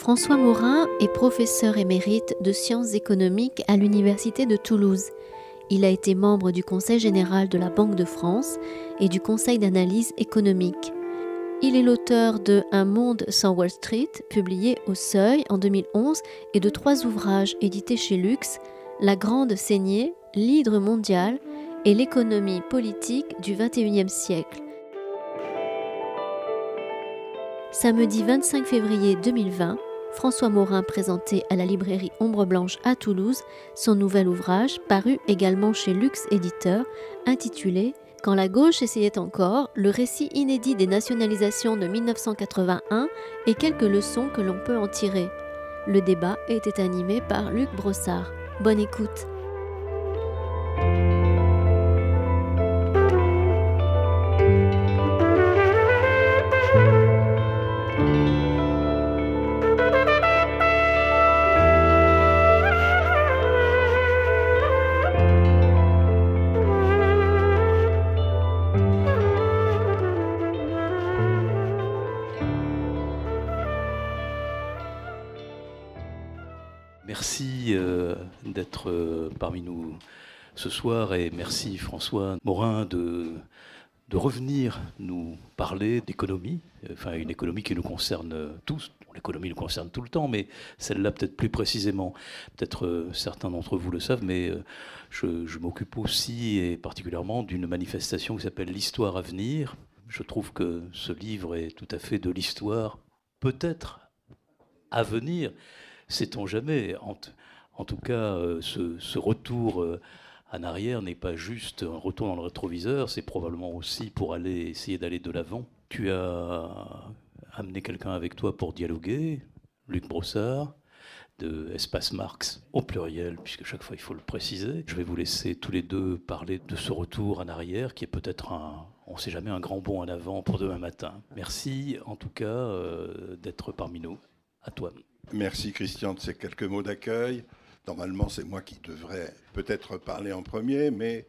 François Morin est professeur émérite de sciences économiques à l'Université de Toulouse. Il a été membre du Conseil général de la Banque de France et du Conseil d'analyse économique. Il est l'auteur de Un monde sans Wall Street, publié au Seuil en 2011, et de trois ouvrages édités chez Lux, La Grande Saignée, L'hydre mondial et l'économie politique du XXIe siècle. Samedi 25 février 2020, François Morin présentait à la librairie Ombre Blanche à Toulouse son nouvel ouvrage, paru également chez Lux Éditeur, intitulé Quand la gauche essayait encore, le récit inédit des nationalisations de 1981 et quelques leçons que l'on peut en tirer. Le débat était animé par Luc Brossard. Bonne écoute. Parmi nous ce soir et merci François Morin de, revenir nous parler d'économie, enfin une économie qui nous concerne tous. L'économie nous concerne tout le temps, mais celle-là peut-être plus précisément. Peut-être euh, certains d'entre vous le savent, mais euh, je, je m'occupe aussi et particulièrement d'une manifestation qui s'appelle L'histoire à venir. Je trouve que ce livre est tout à fait de l'histoire, peut-être à venir, sait-on jamais. En tout cas, euh, ce, retour euh, en arrière n'est pas juste un retour dans le rétroviseur, c'est probablement aussi pour aller essayer d'aller de l'avant. Tu as amené quelqu'un avec toi pour dialoguer, Luc Brossard de Espace Marx au pluriel, puisque chaque fois il faut le préciser. Je vais vous laisser tous les deux parler de ce retour en arrière qui est peut-être un, on ne sait jamais, un grand bond en avant pour demain matin. Merci en tout cas euh, d'être parmi nous. À toi. Merci Christian de ces quelques mots d'accueil. Normalement, c'est moi qui devrais peut-être parler en premier, mais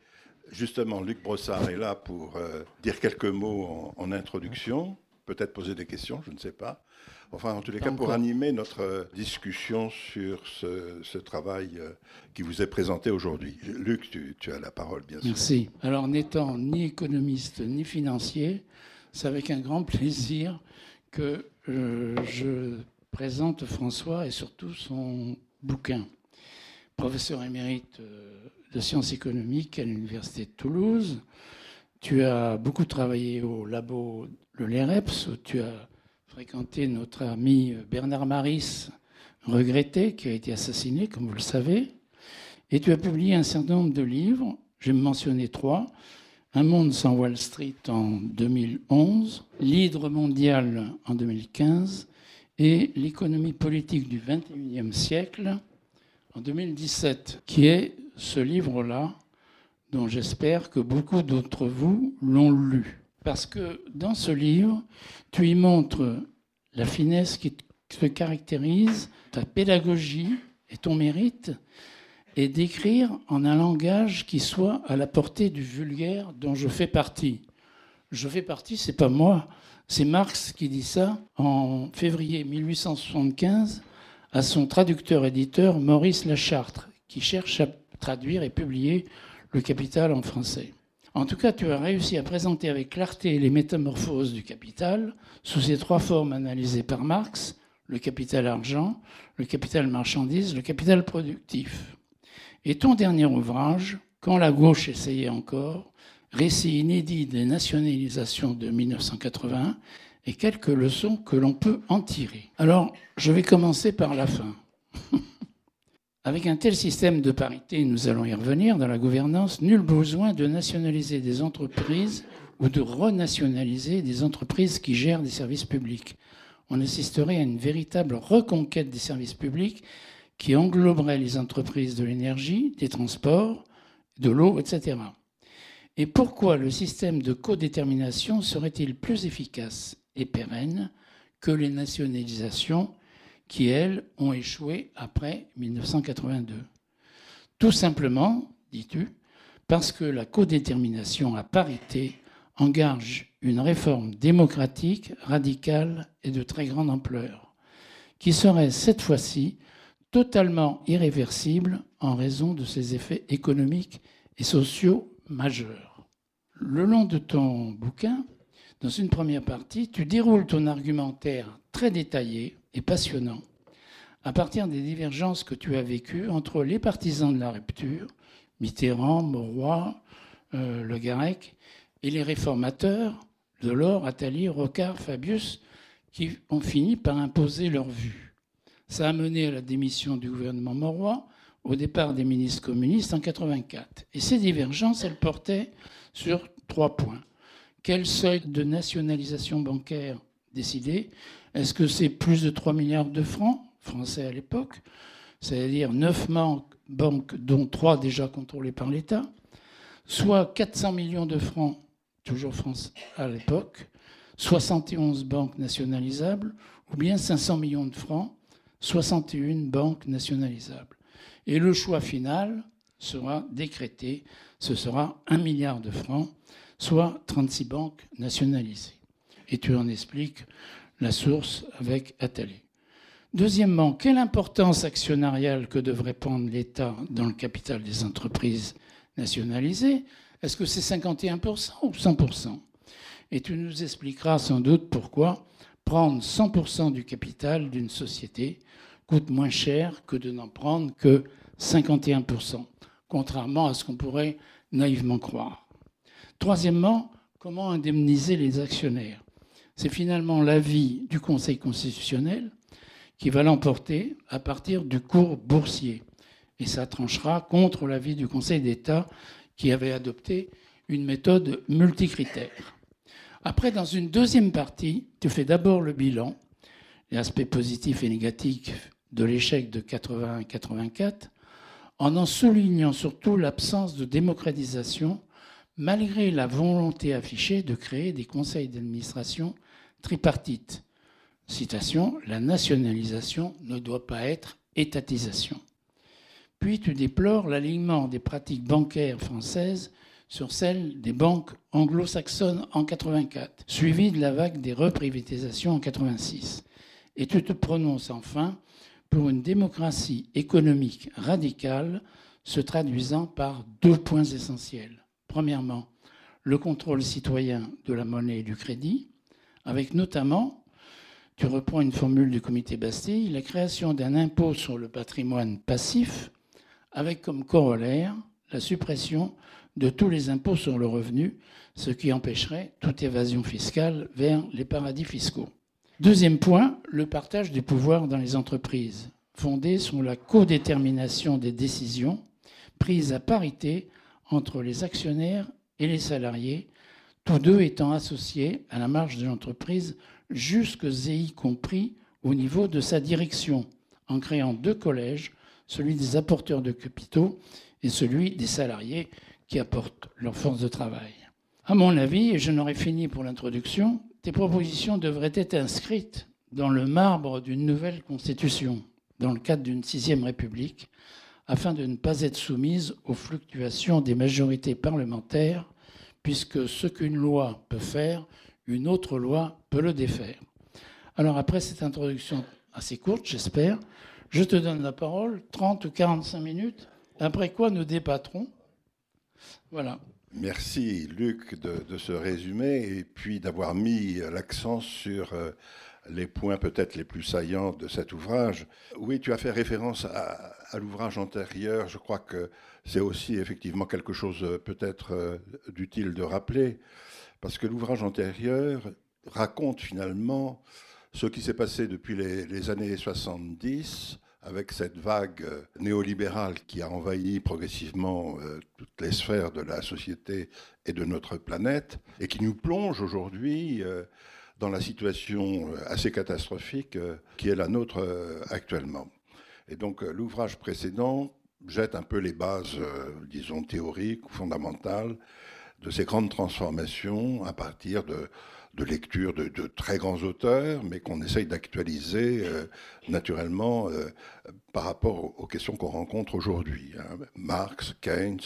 justement, Luc Brossard est là pour euh, dire quelques mots en, introduction, peut-être poser des questions, je ne sais pas. Enfin, en tous les cas, pour animer notre euh, discussion sur ce, travail euh, qui vous est présenté aujourd'hui. Luc, tu, as la parole, bien sûr. Merci. Alors, n'étant ni économiste ni financier, c'est avec un grand plaisir que je présente François et surtout son bouquin professeur émérite euh, de sciences économiques à l'Université de Toulouse. Tu as beaucoup travaillé au labo Le LEREPS, où tu as fréquenté notre ami Bernard Maris, regretté, qui a été assassiné, comme vous le savez. Et tu as publié un certain nombre de livres. Je vais me mentionner trois. Un monde sans Wall Street en 2011, L'hydre mondial en 2015 et l'économie politique du XXIe siècle en 2017, qui est ce livre-là, dont j'espère que beaucoup d'entre vous l'ont lu. Parce que dans ce livre, tu y montres la finesse qui te caractérise, ta pédagogie et ton mérite, et d'écrire en un langage qui soit à la portée du vulgaire dont je fais partie. Je fais partie, c'est pas moi, c'est Marx qui dit ça en février 1875 à son traducteur-éditeur Maurice Lachartre, qui cherche à traduire et publier Le Capital en français. En tout cas, tu as réussi à présenter avec clarté les métamorphoses du capital sous ces trois formes analysées par Marx, le capital argent, le capital marchandise, le capital productif. Et ton dernier ouvrage, Quand la gauche essayait encore, récit inédit des nationalisations de 1980, et quelques leçons que l'on peut en tirer. Alors, je vais commencer par la fin. Avec un tel système de parité, nous allons y revenir, dans la gouvernance, nul besoin de nationaliser des entreprises ou de renationaliser des entreprises qui gèrent des services publics. On assisterait à une véritable reconquête des services publics qui engloberait les entreprises de l'énergie, des transports, de l'eau, etc. Et pourquoi le système de codétermination serait-il plus efficace? Et pérenne que les nationalisations qui, elles, ont échoué après 1982. Tout simplement, dis-tu, parce que la codétermination à parité engage une réforme démocratique, radicale et de très grande ampleur, qui serait cette fois-ci totalement irréversible en raison de ses effets économiques et sociaux majeurs. Le long de ton bouquin, dans une première partie, tu déroules ton argumentaire très détaillé et passionnant à partir des divergences que tu as vécues entre les partisans de la rupture, Mitterrand, Mauroy, euh, Le Garec, et les réformateurs, Delors, Attali, Rocard, Fabius, qui ont fini par imposer leur vue. Ça a mené à la démission du gouvernement Mauroy, au départ des ministres communistes en 84. Et ces divergences, elles portaient sur trois points. Quel seuil de nationalisation bancaire décidé Est-ce que c'est plus de 3 milliards de francs français à l'époque, c'est-à-dire 9 banques, dont 3 déjà contrôlées par l'État, soit 400 millions de francs, toujours France à l'époque, 71 banques nationalisables, ou bien 500 millions de francs, 61 banques nationalisables. Et le choix final sera décrété, ce sera 1 milliard de francs, soit 36 banques nationalisées. Et tu en expliques la source avec Attali. Deuxièmement, quelle importance actionnariale que devrait prendre l'État dans le capital des entreprises nationalisées? Est-ce que c'est 51% ou 100% Et tu nous expliqueras sans doute pourquoi prendre 100% du capital d'une société coûte moins cher que de n'en prendre que 51%, contrairement à ce qu'on pourrait naïvement croire. Troisièmement, comment indemniser les actionnaires? C'est finalement l'avis du Conseil constitutionnel qui va l'emporter à partir du cours boursier. Et ça tranchera contre l'avis du Conseil d'État qui avait adopté une méthode multicritère. Après, dans une deuxième partie, tu fais d'abord le bilan, les aspects positifs et négatifs de l'échec de 81-84, en en soulignant surtout l'absence de démocratisation, malgré la volonté affichée de créer des conseils d'administration tripartites, citation, la nationalisation ne doit pas être étatisation. Puis tu déplores l'alignement des pratiques bancaires françaises sur celles des banques anglo-saxonnes en 84, suivi de la vague des reprivatisations en 86. Et tu te prononces enfin pour une démocratie économique radicale se traduisant par deux points essentiels. Premièrement, le contrôle citoyen de la monnaie et du crédit, avec notamment tu reprends une formule du comité Bastille, la création d'un impôt sur le patrimoine passif, avec comme corollaire la suppression de tous les impôts sur le revenu, ce qui empêcherait toute évasion fiscale vers les paradis fiscaux. Deuxième point, le partage du pouvoir dans les entreprises, fondé sur la codétermination des décisions prises à parité entre les actionnaires et les salariés, tous deux étant associés à la marge de l'entreprise jusque y compris au niveau de sa direction, en créant deux collèges, celui des apporteurs de capitaux et celui des salariés qui apportent leur force de travail. À mon avis, et je n'aurai fini pour l'introduction, tes propositions devraient être inscrites dans le marbre d'une nouvelle constitution, dans le cadre d'une sixième république, afin de ne pas être soumises aux fluctuations des majorités parlementaires, puisque ce qu'une loi peut faire, une autre loi peut le défaire. Alors après cette introduction assez courte, j'espère, je te donne la parole, 30 ou 45 minutes, après quoi nous débattrons. Voilà. Merci Luc de, ce résumé et puis d'avoir mis l'accent sur euh, les points peut-être les plus saillants de cet ouvrage. Oui, tu as fait référence à, l'ouvrage antérieur. Je crois que c'est aussi effectivement quelque chose euh, peut-être euh, d'utile de rappeler. Parce que l'ouvrage antérieur raconte finalement ce qui s'est passé depuis les, années 70 avec cette vague néolibérale qui a envahi progressivement euh, toutes les sphères de la société et de notre planète et qui nous plonge aujourd'hui euh, dans la situation euh, assez catastrophique qui est la nôtre actuellement. Et donc l'ouvrage précédent jette un peu les bases, disons, théoriques ou fondamentales de ces grandes transformations à partir de, lectures de, très grands auteurs, mais qu'on essaye d'actualiser euh, naturellement euh, par rapport aux, questions qu'on rencontre aujourd'hui. Hein. Marx, Keynes,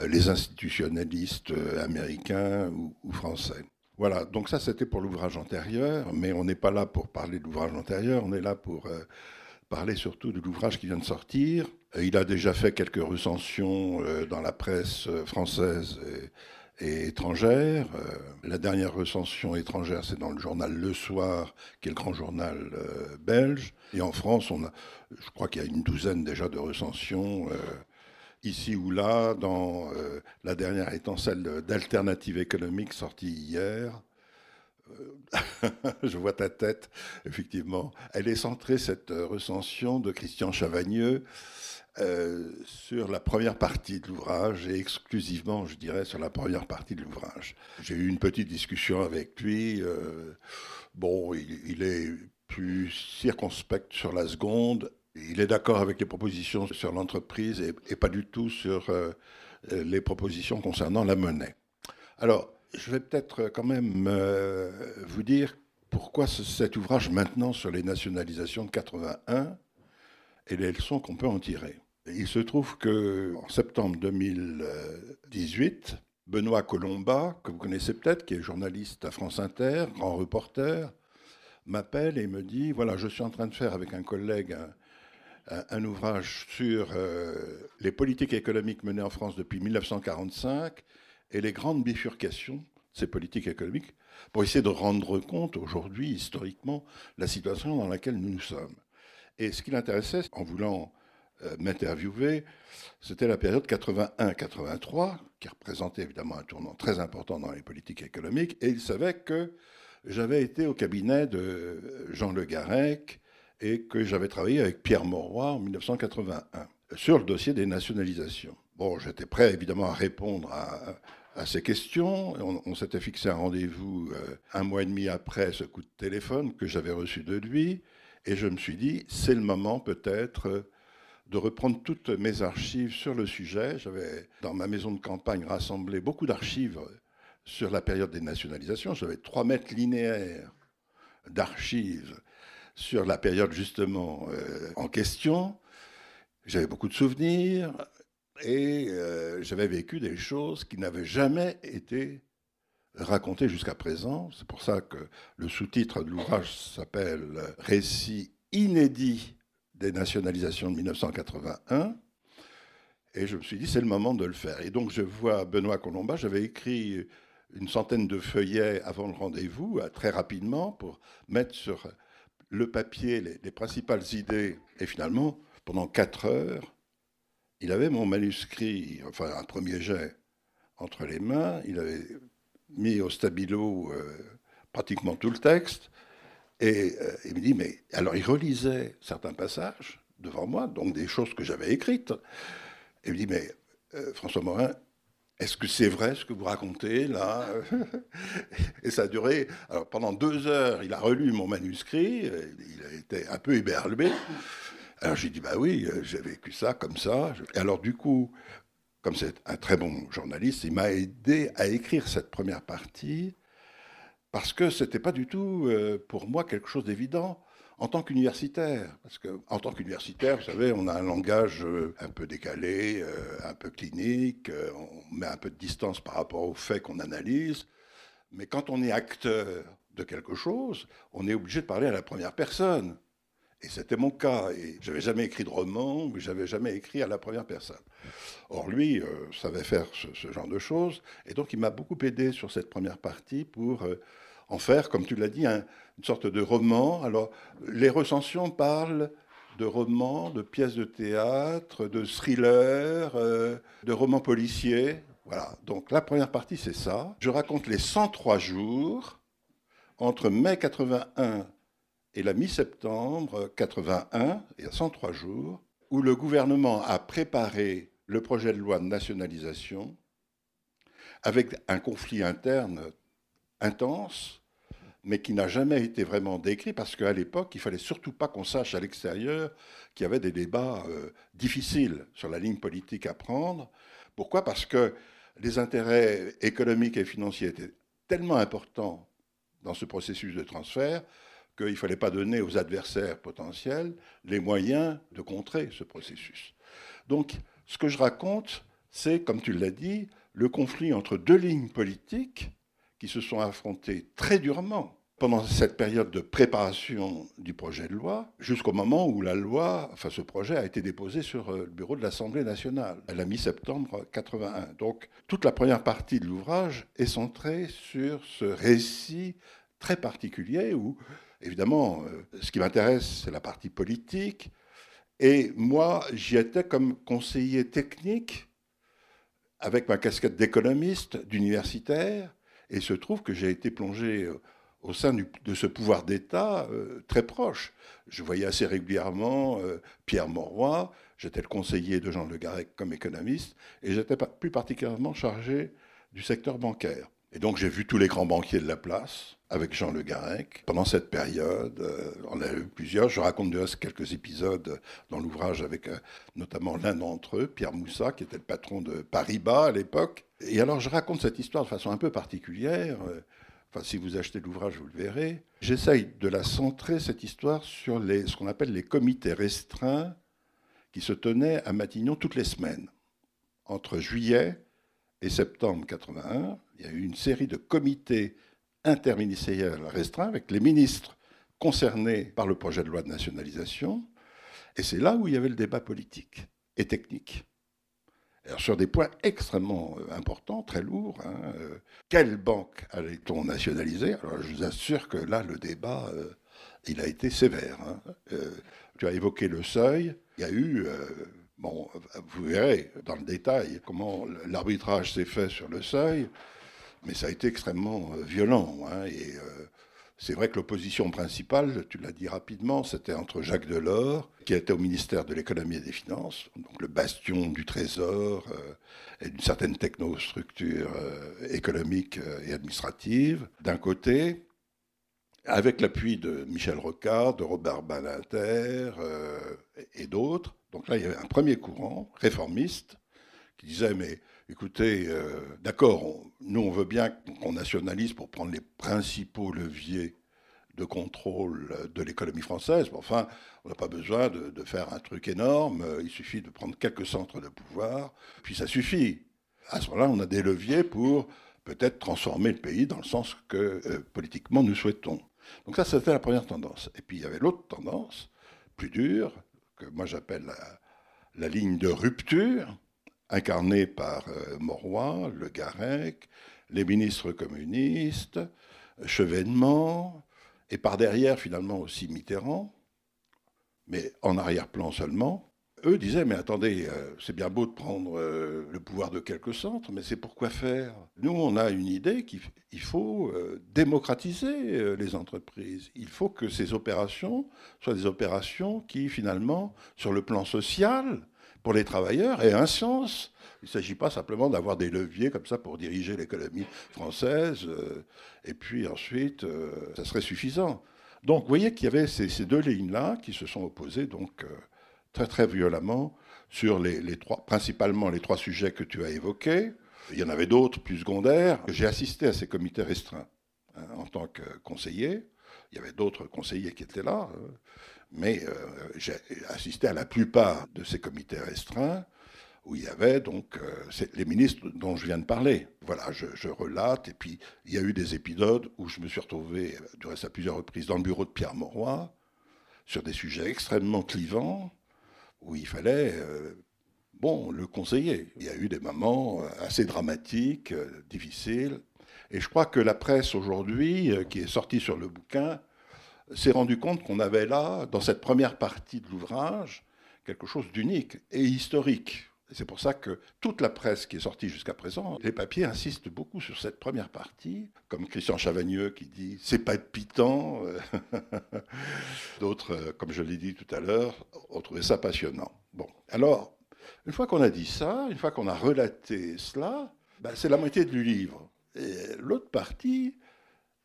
euh, les institutionnalistes américains ou, français. Voilà, donc ça c'était pour l'ouvrage antérieur, mais on n'est pas là pour parler de l'ouvrage antérieur, on est là pour euh, parler surtout de l'ouvrage qui vient de sortir. Il a déjà fait quelques recensions euh, dans la presse française et, étrangère. La dernière recension étrangère, c'est dans le journal Le Soir, qui est le grand journal belge. Et en France, on a, je crois qu'il y a une douzaine déjà de recensions ici ou là, dans euh, la dernière étant celle d'Alternative économique sortie hier. Euh, je vois ta tête, effectivement. Elle est centrée, cette euh, recension de Christian Chavagneux, sur la première partie de l'ouvrage, et exclusivement, je dirais, sur la première partie de l'ouvrage. J'ai eu une petite discussion avec lui. bon, il, il est plus circonspect sur la seconde il est d'accord avec les propositions sur l'entreprise et, pas du tout sur euh, les propositions concernant la monnaie. Alors, je vais peut-être quand même euh, vous dire pourquoi cet ouvrage maintenant sur les nationalisations de 81 et les leçons qu'on peut en tirer. Il se trouve que en septembre 2018, Benoît Colomba, que vous connaissez peut-être, qui est journaliste à France Inter, grand reporter, m'appelle et me dit voilà, je suis en train de faire avec un collègue ouvrage sur euh, les politiques économiques menées en France depuis 1945 et les grandes bifurcations de ces politiques économiques pour essayer de rendre compte aujourd'hui, historiquement, la situation dans laquelle nous nous sommes. Et ce qui l'intéressait, en voulant euh, m'interviewer, c'était la période 81-83, qui représentait évidemment un tournant très important dans les politiques économiques, et il savait que j'avais été au cabinet de Jean Le Garec, et que j'avais travaillé avec Pierre Mauroy en 1981 sur le dossier des nationalisations. Bon, j'étais prêt évidemment à répondre à, ces questions. On, s'était fixé un rendez-vous euh, un mois et demi après ce coup de téléphone que j'avais reçu de lui, et je me suis dit, c'est le moment peut-être de reprendre toutes mes archives sur le sujet. J'avais, dans ma maison de campagne, rassemblé beaucoup d'archives sur la période des nationalisations. J'avais trois mètres linéaires d'archives sur la période justement euh, en question. J'avais beaucoup de souvenirs et euh, j'avais vécu des choses qui n'avaient jamais été racontées jusqu'à présent. C'est pour ça que le sous-titre de l'ouvrage s'appelle Récit inédit des nationalisations de 1981. Et je me suis dit, c'est le moment de le faire. Et donc je vois Benoît Colomba, j'avais écrit une centaine de feuillets avant le rendez-vous, euh, très rapidement, pour mettre sur le papier, les, principales idées. Et finalement, pendant quatre heures, il avait mon manuscrit, enfin un premier jet, entre les mains. Il avait mis au stabilo euh, pratiquement tout le texte. Et euh, il me dit, mais alors il relisait certains passages devant moi, donc des choses que j'avais écrites. Et il me dit, mais euh, François Morin, est-ce que c'est vrai ce que vous racontez là Et ça a duré. Alors pendant deux heures, il a relu mon manuscrit. Il a été un peu éberlué. Alors j'ai dit bah oui, j'ai vécu ça comme ça. Et alors du coup, comme c'est un très bon journaliste, il m'a aidé à écrire cette première partie parce que c'était pas du tout euh, pour moi quelque chose d'évident en tant qu'universitaire. Parce qu'en tant qu'universitaire, vous savez, on a un langage euh, un peu décalé, euh, un peu clinique, euh, on met un peu de distance par rapport aux faits qu'on analyse. Mais quand on est acteur de quelque chose, on est obligé de parler à la première personne. Et c'était mon cas. Et j'avais jamais écrit de roman, j'avais jamais écrit à la première personne. Or, lui savait faire ce, genre de choses. Et donc, il m'a beaucoup aidé sur cette première partie pour en faire, comme tu l'as dit, une sorte de roman. Alors, les recensions parlent de romans, de pièces de théâtre, de thrillers, euh, de romans policiers. Voilà. Donc, la première partie, c'est ça. Je raconte les 103 jours entre mai 81 et la mi-septembre 81, il y a 103 jours, où le gouvernement a préparé le projet de loi de nationalisation avec un conflit interne intense, mais qui n'a jamais été vraiment décrit parce qu'à l'époque, il fallait surtout pas qu'on sache à l'extérieur qu'il y avait des débats euh, difficiles sur la ligne politique à prendre. Pourquoi? Parce que les intérêts économiques et financiers étaient tellement importants dans ce processus de transfert qu'il ne fallait pas donner aux adversaires potentiels les moyens de contrer ce processus. Donc, ce que je raconte, c'est, comme tu l'as dit, le conflit entre deux lignes politiques qui se sont affrontés très durement pendant cette période de préparation du projet de loi, jusqu'au moment où la loi, enfin ce projet a été déposé sur euh, le bureau de l'Assemblée nationale, à la mi-septembre 81. Donc toute la première partie de l'ouvrage est centrée sur ce récit très particulier où, évidemment, euh, ce qui m'intéresse, c'est la partie politique. Et moi, j'y étais comme conseiller technique avec ma casquette d'économiste, d'universitaire, et il se trouve que j'ai été plongé euh, au sein de ce pouvoir d'État euh, très proche. Je voyais assez régulièrement euh, Pierre Mauroy, j'étais le conseiller de Jean Le Garec comme économiste, et j'étais plus particulièrement chargé du secteur bancaire. Et donc j'ai vu tous les grands banquiers de la place avec Jean Le Garec pendant cette période. Euh, on a eu plusieurs. Je raconte de quelques épisodes dans l'ouvrage avec notamment l'un d'entre eux, Pierre Moussa, qui était le patron de Paribas à l'époque. Et alors je raconte cette histoire de façon un peu particulière si vous achetez l'ouvrage, vous le verrez. J'essaye de la centrer, cette histoire, sur ce qu'on appelle les comités restreints qui se tenaient à Matignon toutes les semaines. Entre juillet et septembre 81, il y a eu une série de comités interministériels restreints avec les ministres concernés par le projet de loi de nationalisation. Et c'est là où il y avait le débat politique et technique sur des points extrêmement euh, importants, très lourds. Hein, euh, quelle banque allait-on nationaliser? Alors, je vous assure que là, le débat, euh, il a été sévère. Hein. tu as évoqué le seuil. Il y a eu, bon, vous verrez dans le détail comment l'arbitrage s'est fait sur le seuil, mais ça a été extrêmement violent. Hein, et c'est vrai que l'opposition principale, tu l'as dit rapidement, c'était entre Jacques Delors, qui était au ministère de l'économie et des finances, donc le bastion du trésor euh, et d'une certaine technostructure euh, économique euh, et administrative, d'un côté, avec l'appui de Michel Rocard, de Robert Balinter et d'autres. Donc là, il y avait un premier courant réformiste qui disait mais écoutez, euh, d'accord, nous on veut bien qu'on nationalise pour prendre les principaux leviers de contrôle de l'économie française, mais enfin, on n'a pas besoin de, faire un truc énorme, il suffit de prendre quelques centres de pouvoir, puis ça suffit. À ce moment-là, on a des leviers pour peut-être transformer le pays dans le sens que euh, politiquement nous souhaitons. Donc ça, c'était la première tendance. Et puis il y avait l'autre tendance, plus dure, que moi j'appelle la ligne de rupture, incarné par euh, Le Garec, les ministres communistes, Chevènement, et par derrière finalement aussi Mitterrand, mais en arrière-plan seulement. Eux disaient, mais attendez, euh, c'est bien beau de prendre euh, le pouvoir de quelques centres, mais c'est pour quoi faire? Nous, on a une idée qu'il faut démocratiser les entreprises. Il faut que ces opérations soient des opérations qui, finalement, sur le plan social, pour les travailleurs et un sens. Il ne s'agit pas simplement d'avoir des leviers comme ça pour diriger l'économie française, euh, et puis ensuite, euh, ça serait suffisant. Donc, vous voyez qu'il y avait ces, deux lignes-là qui se sont opposées donc euh, très très violemment sur les, trois, principalement les trois sujets que tu as évoqués. Il y en avait d'autres plus secondaires. J'ai assisté à ces comités restreints hein, en tant que conseiller. Il y avait d'autres conseillers qui étaient là. Hein mais euh, j'ai assisté à la plupart de ces comités restreints où il y avait donc euh, les ministres dont je viens de parler. Voilà, je, relate, et puis il y a eu des épisodes où je me suis retrouvé, du reste à plusieurs reprises, dans le bureau de Pierre Mauroy, sur des sujets extrêmement clivants, où il fallait, euh, bon, le conseiller. Il y a eu des moments assez dramatiques, difficiles, et je crois que la presse aujourd'hui, qui est sortie sur le bouquin, s'est rendu compte qu'on avait là, dans cette première partie de l'ouvrage, quelque chose d'unique et historique. C'est pour ça que toute la presse qui est sortie jusqu'à présent, les papiers insistent beaucoup sur cette première partie, comme Christian Chavagneux qui dit c'est pas pitant. D'autres, euh, comme je l'ai dit tout à l'heure, ont trouvé ça passionnant. Bon, alors, une fois qu'on a dit ça, une fois qu'on a relaté cela, ben, c'est la moitié du livre. Et l'autre partie,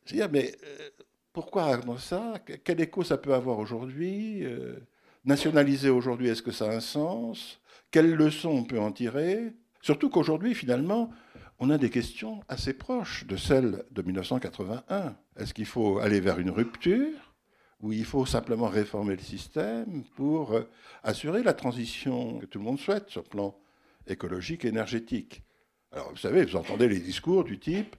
c'est dire mais euh, pourquoi ça Quel écho ça peut avoir aujourd'hui? Euh, Nationaliser aujourd'hui, est-ce que ça a un sens? Quelles leçons on peut en tirer Surtout qu'aujourd'hui, finalement, on a des questions assez proches de celles de 1981. Est-ce qu'il faut aller vers une rupture ou il faut simplement réformer le système pour euh, assurer la transition que tout le monde souhaite sur le plan écologique et énergétique? Alors, vous savez, vous entendez les discours du type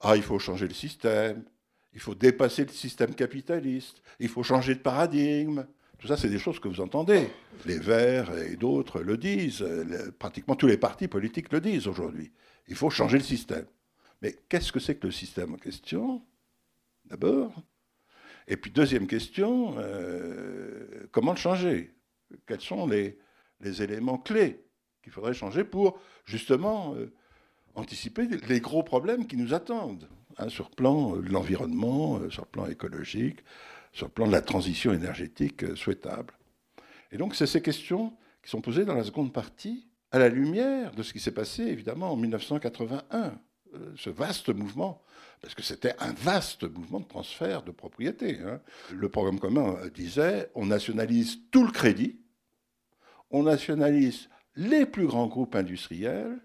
Ah, il faut changer le système, il faut dépasser le système capitaliste, il faut changer de paradigme. Tout ça, c'est des choses que vous entendez. Les Verts et d'autres le disent, pratiquement tous les partis politiques le disent aujourd'hui. Il faut changer le système. Mais qu'est-ce que c'est que le système en question D'abord? Et puis deuxième question, euh, comment le changer? Quels sont les, éléments clés qu'il faudrait changer pour justement euh, anticiper les gros problèmes qui nous attendent hein, sur le plan de l'environnement, euh, sur le plan écologique, sur le plan de la transition énergétique souhaitable. Et donc c'est ces questions qui sont posées dans la seconde partie à la lumière de ce qui s'est passé évidemment en 1981, ce vaste mouvement parce que c'était un vaste mouvement de transfert de propriété. Hein. Le programme commun disait on nationalise tout le crédit, on nationalise les plus grands groupes industriels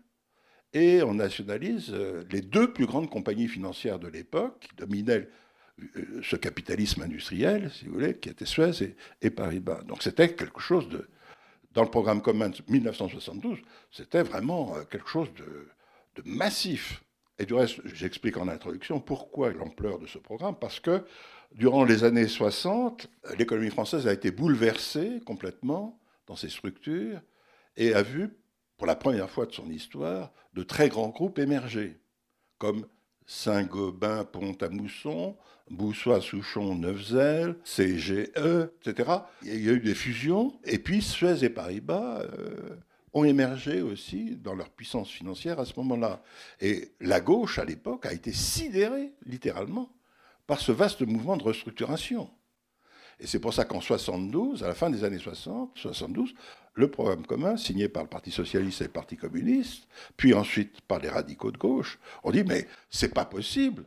et on nationalise euh, les deux plus grandes compagnies financières de l'époque qui dominaient euh, ce capitalisme industriel, si vous voulez, qui étaient Suez et, et Paribas. Donc c'était quelque chose de, dans le programme commun de 1972, c'était vraiment euh, quelque chose de, de massif. Et du reste, j'explique en introduction pourquoi l'ampleur de ce programme, parce que durant les années 60, l'économie française a été bouleversée complètement dans ses structures et a vu, pour la première fois de son histoire, de très grands groupes émerger, comme Saint-Gobain, Pont-à-Mousson, Boussois, Souchon, Neufzel, CGE, etc. Il y a eu des fusions, et puis Suez et Paribas euh, ont émergé aussi dans leur puissance financière à ce moment-là. Et la gauche, à l'époque, a été sidérée, littéralement, par ce vaste mouvement de restructuration. Et c'est pour ça qu'en 72, à la fin des années 60, 72, le programme commun, signé par le Parti socialiste et le Parti communiste, puis ensuite par les radicaux de gauche, on dit mais c'est pas possible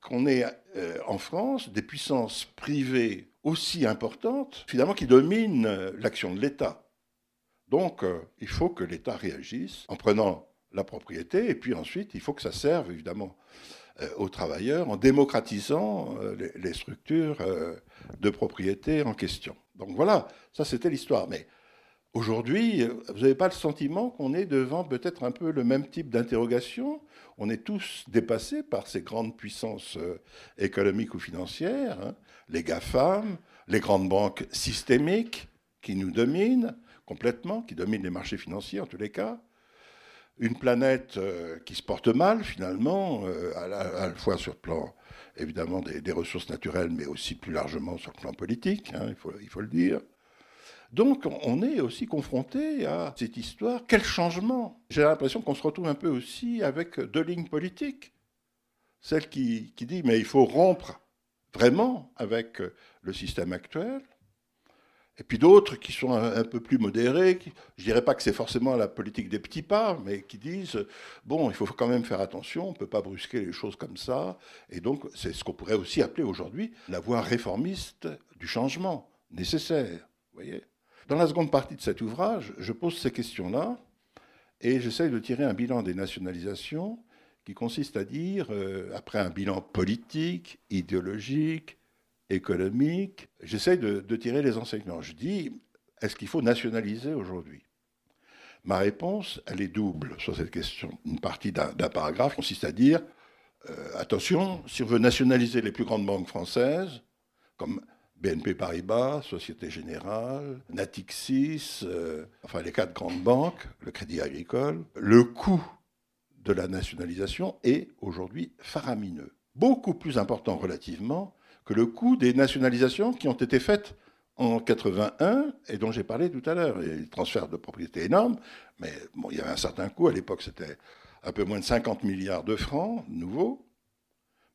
qu'on ait euh, en France des puissances privées aussi importantes, finalement, qui dominent euh, l'action de l'État. Donc, euh, il faut que l'État réagisse en prenant la propriété, et puis ensuite, il faut que ça serve, évidemment, aux travailleurs en démocratisant euh, les, structures de propriété en question. Donc voilà, ça c'était l'histoire. Mais aujourd'hui, vous n'avez pas le sentiment qu'on est devant peut-être un peu le même type d'interrogation? On est tous dépassés par ces grandes puissances économiques ou financières, hein, les GAFAM, les grandes banques systémiques qui nous dominent, complètement, qui domine les marchés financiers en tous les cas. Une planète euh, qui se porte mal finalement, euh, à, la, fois sur le plan évidemment des, ressources naturelles, mais aussi plus largement sur le plan politique, hein, il faut le dire. Donc on est aussi confronté à cette histoire. Quel changement? J'ai l'impression qu'on se retrouve un peu aussi avec deux lignes politiques. Celle qui, qui dit mais il faut rompre vraiment avec le système actuel, et puis d'autres qui sont un, peu plus modérés, je ne dirais pas que c'est forcément la politique des petits pas, mais qui disent, bon, il faut quand même faire attention, on ne peut pas brusquer les choses comme ça. Et donc, c'est ce qu'on pourrait aussi appeler aujourd'hui la voie réformiste du changement nécessaire. Voyez? Dans la seconde partie de cet ouvrage, je pose ces questions-là et j'essaye de tirer un bilan des nationalisations qui consiste à dire, euh, après un bilan politique, idéologique, économique, j'essaie de, tirer les enseignements. Je dis, est-ce qu'il faut nationaliser aujourd'hui? Ma réponse, elle est double sur cette question. Une partie d'un paragraphe consiste à dire, euh, attention, si on veut nationaliser les plus grandes banques françaises, comme BNP Paribas, Société Générale, Natixis, euh, enfin les quatre grandes banques, le Crédit Agricole, le coût de la nationalisation est aujourd'hui faramineux. Beaucoup plus important relativement que le coût des nationalisations qui ont été faites en 81 et dont j'ai parlé tout à l'heure. Des transferts de propriété énormes, mais bon, il y avait un certain coût. À l'époque, c'était un peu moins de 50 milliards de francs nouveaux.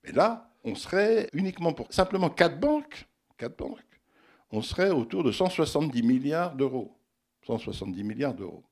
Mais là, on serait uniquement pour simplement quatre banques, banques, on serait autour de 170 milliards d'euros. 170 milliards d'euros.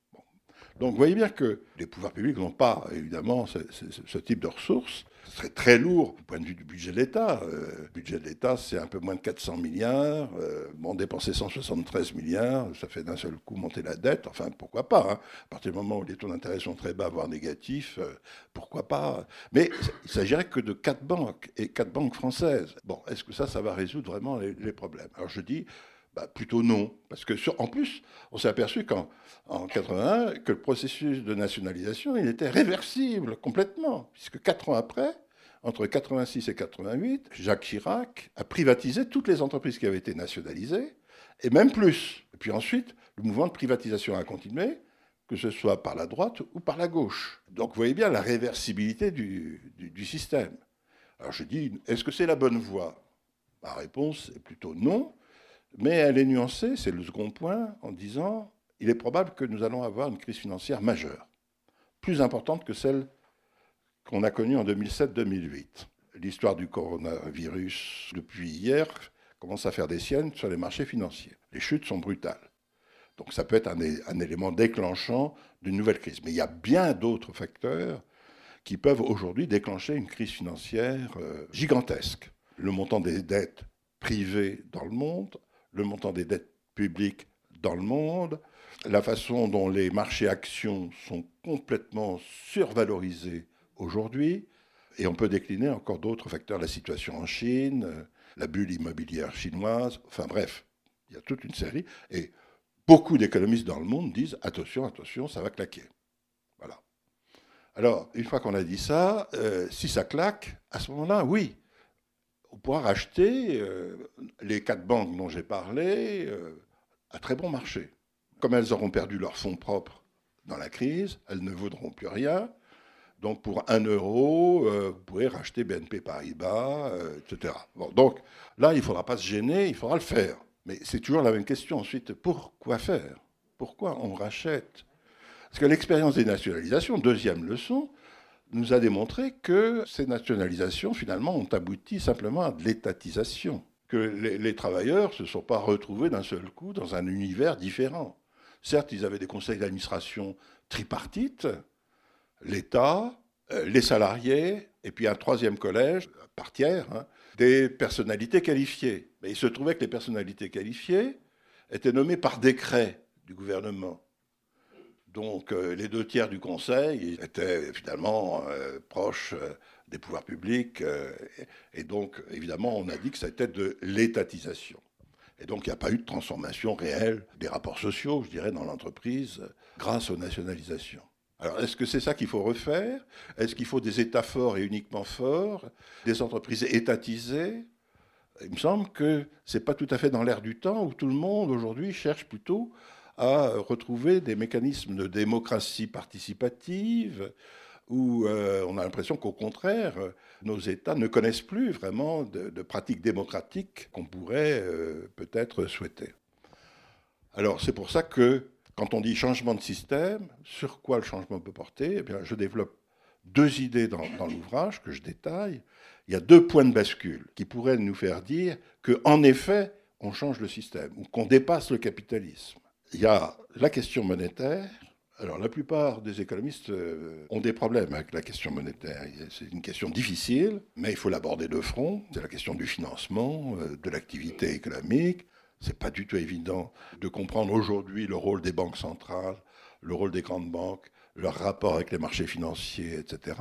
Donc vous voyez bien que les pouvoirs publics n'ont pas, évidemment, ce, type de ressources. Ce serait très lourd du point de vue du budget de l'État. Euh, le budget de l'État, c'est un peu moins de 400 milliards. Euh, bon, dépenser 173 milliards, ça fait d'un seul coup monter la dette. Enfin, pourquoi pas hein. À partir du moment où les taux d'intérêt sont très bas, voire négatifs, euh, pourquoi pas Mais il s'agirait que de quatre banques, et quatre banques françaises. Bon, est-ce que ça, ça va résoudre vraiment les, les problèmes? Alors je dis, bah, plutôt non. Parce que, en plus, on s'est aperçu qu'en en 81, que le processus de nationalisation, il était réversible complètement. Puisque quatre ans après, entre 86 et 88, Jacques Chirac a privatisé toutes les entreprises qui avaient été nationalisées, et même plus. Et puis ensuite, le mouvement de privatisation a continué, que ce soit par la droite ou par la gauche. Donc vous voyez bien la réversibilité du, du système. Alors je dis, est-ce que c'est la bonne voie? Ma réponse est plutôt non, mais elle est nuancée, c'est le second point, en disant, il est probable que nous allons avoir une crise financière majeure, plus importante que celle qu'on a connue en 2007-2008. L'histoire du coronavirus depuis hier commence à faire des siennes sur les marchés financiers. Les chutes sont brutales. Donc ça peut être un, élément déclenchant d'une nouvelle crise. Mais il y a bien d'autres facteurs qui peuvent aujourd'hui déclencher une crise financière euh, gigantesque. Le montant des dettes privées dans le monde, le montant des dettes publiques dans le monde, la façon dont les marchés actions sont complètement survalorisés aujourd'hui, et on peut décliner encore d'autres facteurs, la situation en Chine, la bulle immobilière chinoise, enfin bref, il y a toute une série, et beaucoup d'économistes dans le monde disent attention, attention, ça va claquer. Voilà. Alors, une fois qu'on a dit ça, euh, si ça claque, à ce moment-là, oui, on pourra racheter euh, les quatre banques dont j'ai parlé euh, à très bon marché. Comme elles auront perdu leurs fonds propres dans la crise, elles ne vaudront plus rien. Donc pour un euro, euh, vous pourrez racheter BNP Paribas, etc. Bon, donc là, il ne faudra pas se gêner, il faudra le faire. Mais c'est toujours la même question ensuite. Pourquoi faire? Pourquoi on rachète? Parce que l'expérience des nationalisations, deuxième leçon, nous a démontré que ces nationalisations, finalement, ont abouti simplement à de l'étatisation. Que les, travailleurs ne se sont pas retrouvés d'un seul coup dans un univers différent. Certes, ils avaient des conseils d'administration tripartites, l'État, euh, les salariés, et puis un troisième collège, par tiers, hein, des personnalités qualifiées. Mais il se trouvait que les personnalités qualifiées étaient nommées par décret du gouvernement. Donc euh, les deux tiers du Conseil étaient finalement euh, proches euh, des pouvoirs publics. et donc, évidemment, on a dit que c'était de l'étatisation. Et donc, il n'y a pas eu de transformation réelle des rapports sociaux, je dirais, dans l'entreprise grâce aux nationalisations. Alors, est-ce que c'est ça qu'il faut refaire? Est-ce qu'il faut des États forts et uniquement forts Des entreprises étatisées? Il me semble que ce n'est pas tout à fait dans l'air du temps où tout le monde aujourd'hui cherche plutôt à retrouver des mécanismes de démocratie participative, où euh, on a l'impression qu'au contraire, nos États ne connaissent plus vraiment de, pratiques démocratiques qu'on pourrait euh, peut-être souhaiter. Alors c'est pour ça que quand on dit changement de système, sur quoi le changement peut porter eh bien, Je développe deux idées dans, dans l'ouvrage que je détaille. Il y a deux points de bascule qui pourraient nous faire dire qu'en effet, on change le système, ou qu'on dépasse le capitalisme il y a la question monétaire. Alors, la plupart des économistes euh, ont des problèmes avec la question monétaire. C'est une question difficile, mais il faut l'aborder de front. C'est la question du financement, euh, de l'activité économique. C'est pas du tout évident de comprendre aujourd'hui le rôle des banques centrales, le rôle des grandes banques, leur rapport avec les marchés financiers, etc.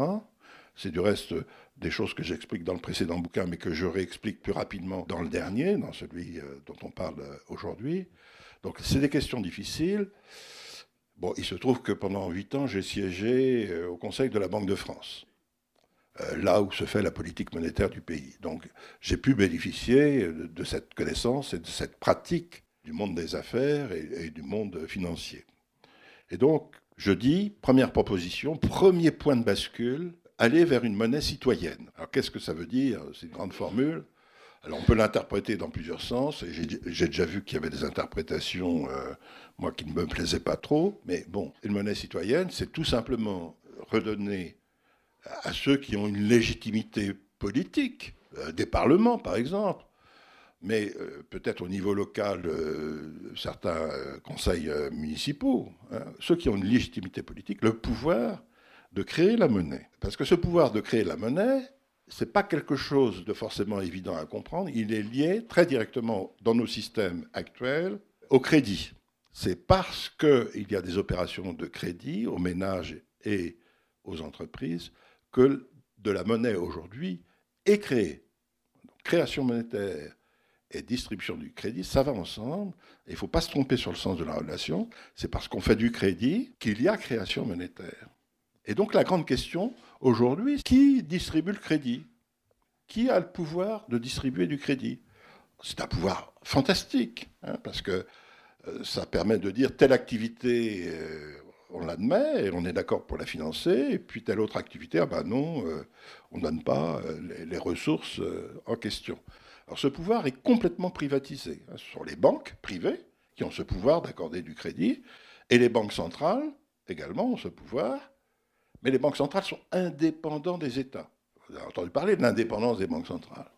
C'est du reste des choses que j'explique dans le précédent bouquin, mais que je réexplique plus rapidement dans le dernier, dans celui euh, dont on parle aujourd'hui. Donc c'est des questions difficiles. Bon, il se trouve que pendant huit ans, j'ai siégé euh, au Conseil de la Banque de France, euh, là où se fait la politique monétaire du pays. Donc j'ai pu bénéficier de cette connaissance et de cette pratique du monde des affaires et, du monde financier. Et donc, je dis, première proposition, premier point de bascule, aller vers une monnaie citoyenne. Alors qu'est-ce que ça veut dire? C'est une grande formule. Alors on peut l'interpréter dans plusieurs sens, j'ai déjà vu qu'il y avait des interprétations, euh, moi, qui ne me plaisaient pas trop, mais bon, une monnaie citoyenne, c'est tout simplement redonner à ceux qui ont une légitimité politique, euh, des parlements par exemple, mais euh, peut-être au niveau local, certains conseils municipaux, hein, ceux qui ont une légitimité politique, le pouvoir de créer la monnaie. Parce que ce pouvoir de créer la monnaie, ce n'est pas quelque chose de forcément évident à comprendre. Il est lié très directement dans nos systèmes actuels au crédit. C'est parce qu'il y a des opérations de crédit aux ménages et aux entreprises que de la monnaie aujourd'hui est créée. création monétaire et distribution du crédit, ça va ensemble. Il ne faut pas se tromper sur le sens de la relation. C'est parce qu'on fait du crédit qu'il y a création monétaire. Et donc la grande question aujourd'hui, qui distribue le crédit? Qui a le pouvoir de distribuer du crédit? C'est un pouvoir fantastique, hein, parce que euh, ça permet de dire telle activité, euh, on l'admet et on est d'accord pour la financer, et puis telle autre activité, ah ben non, euh, on ne donne pas les, ressources en question. Alors ce pouvoir est complètement privatisé. Hein. Ce sont les banques privées qui ont ce pouvoir d'accorder du crédit, et les banques centrales également ont ce pouvoir, mais les banques centrales sont indépendantes des États. Vous avez entendu parler de l'indépendance des banques centrales.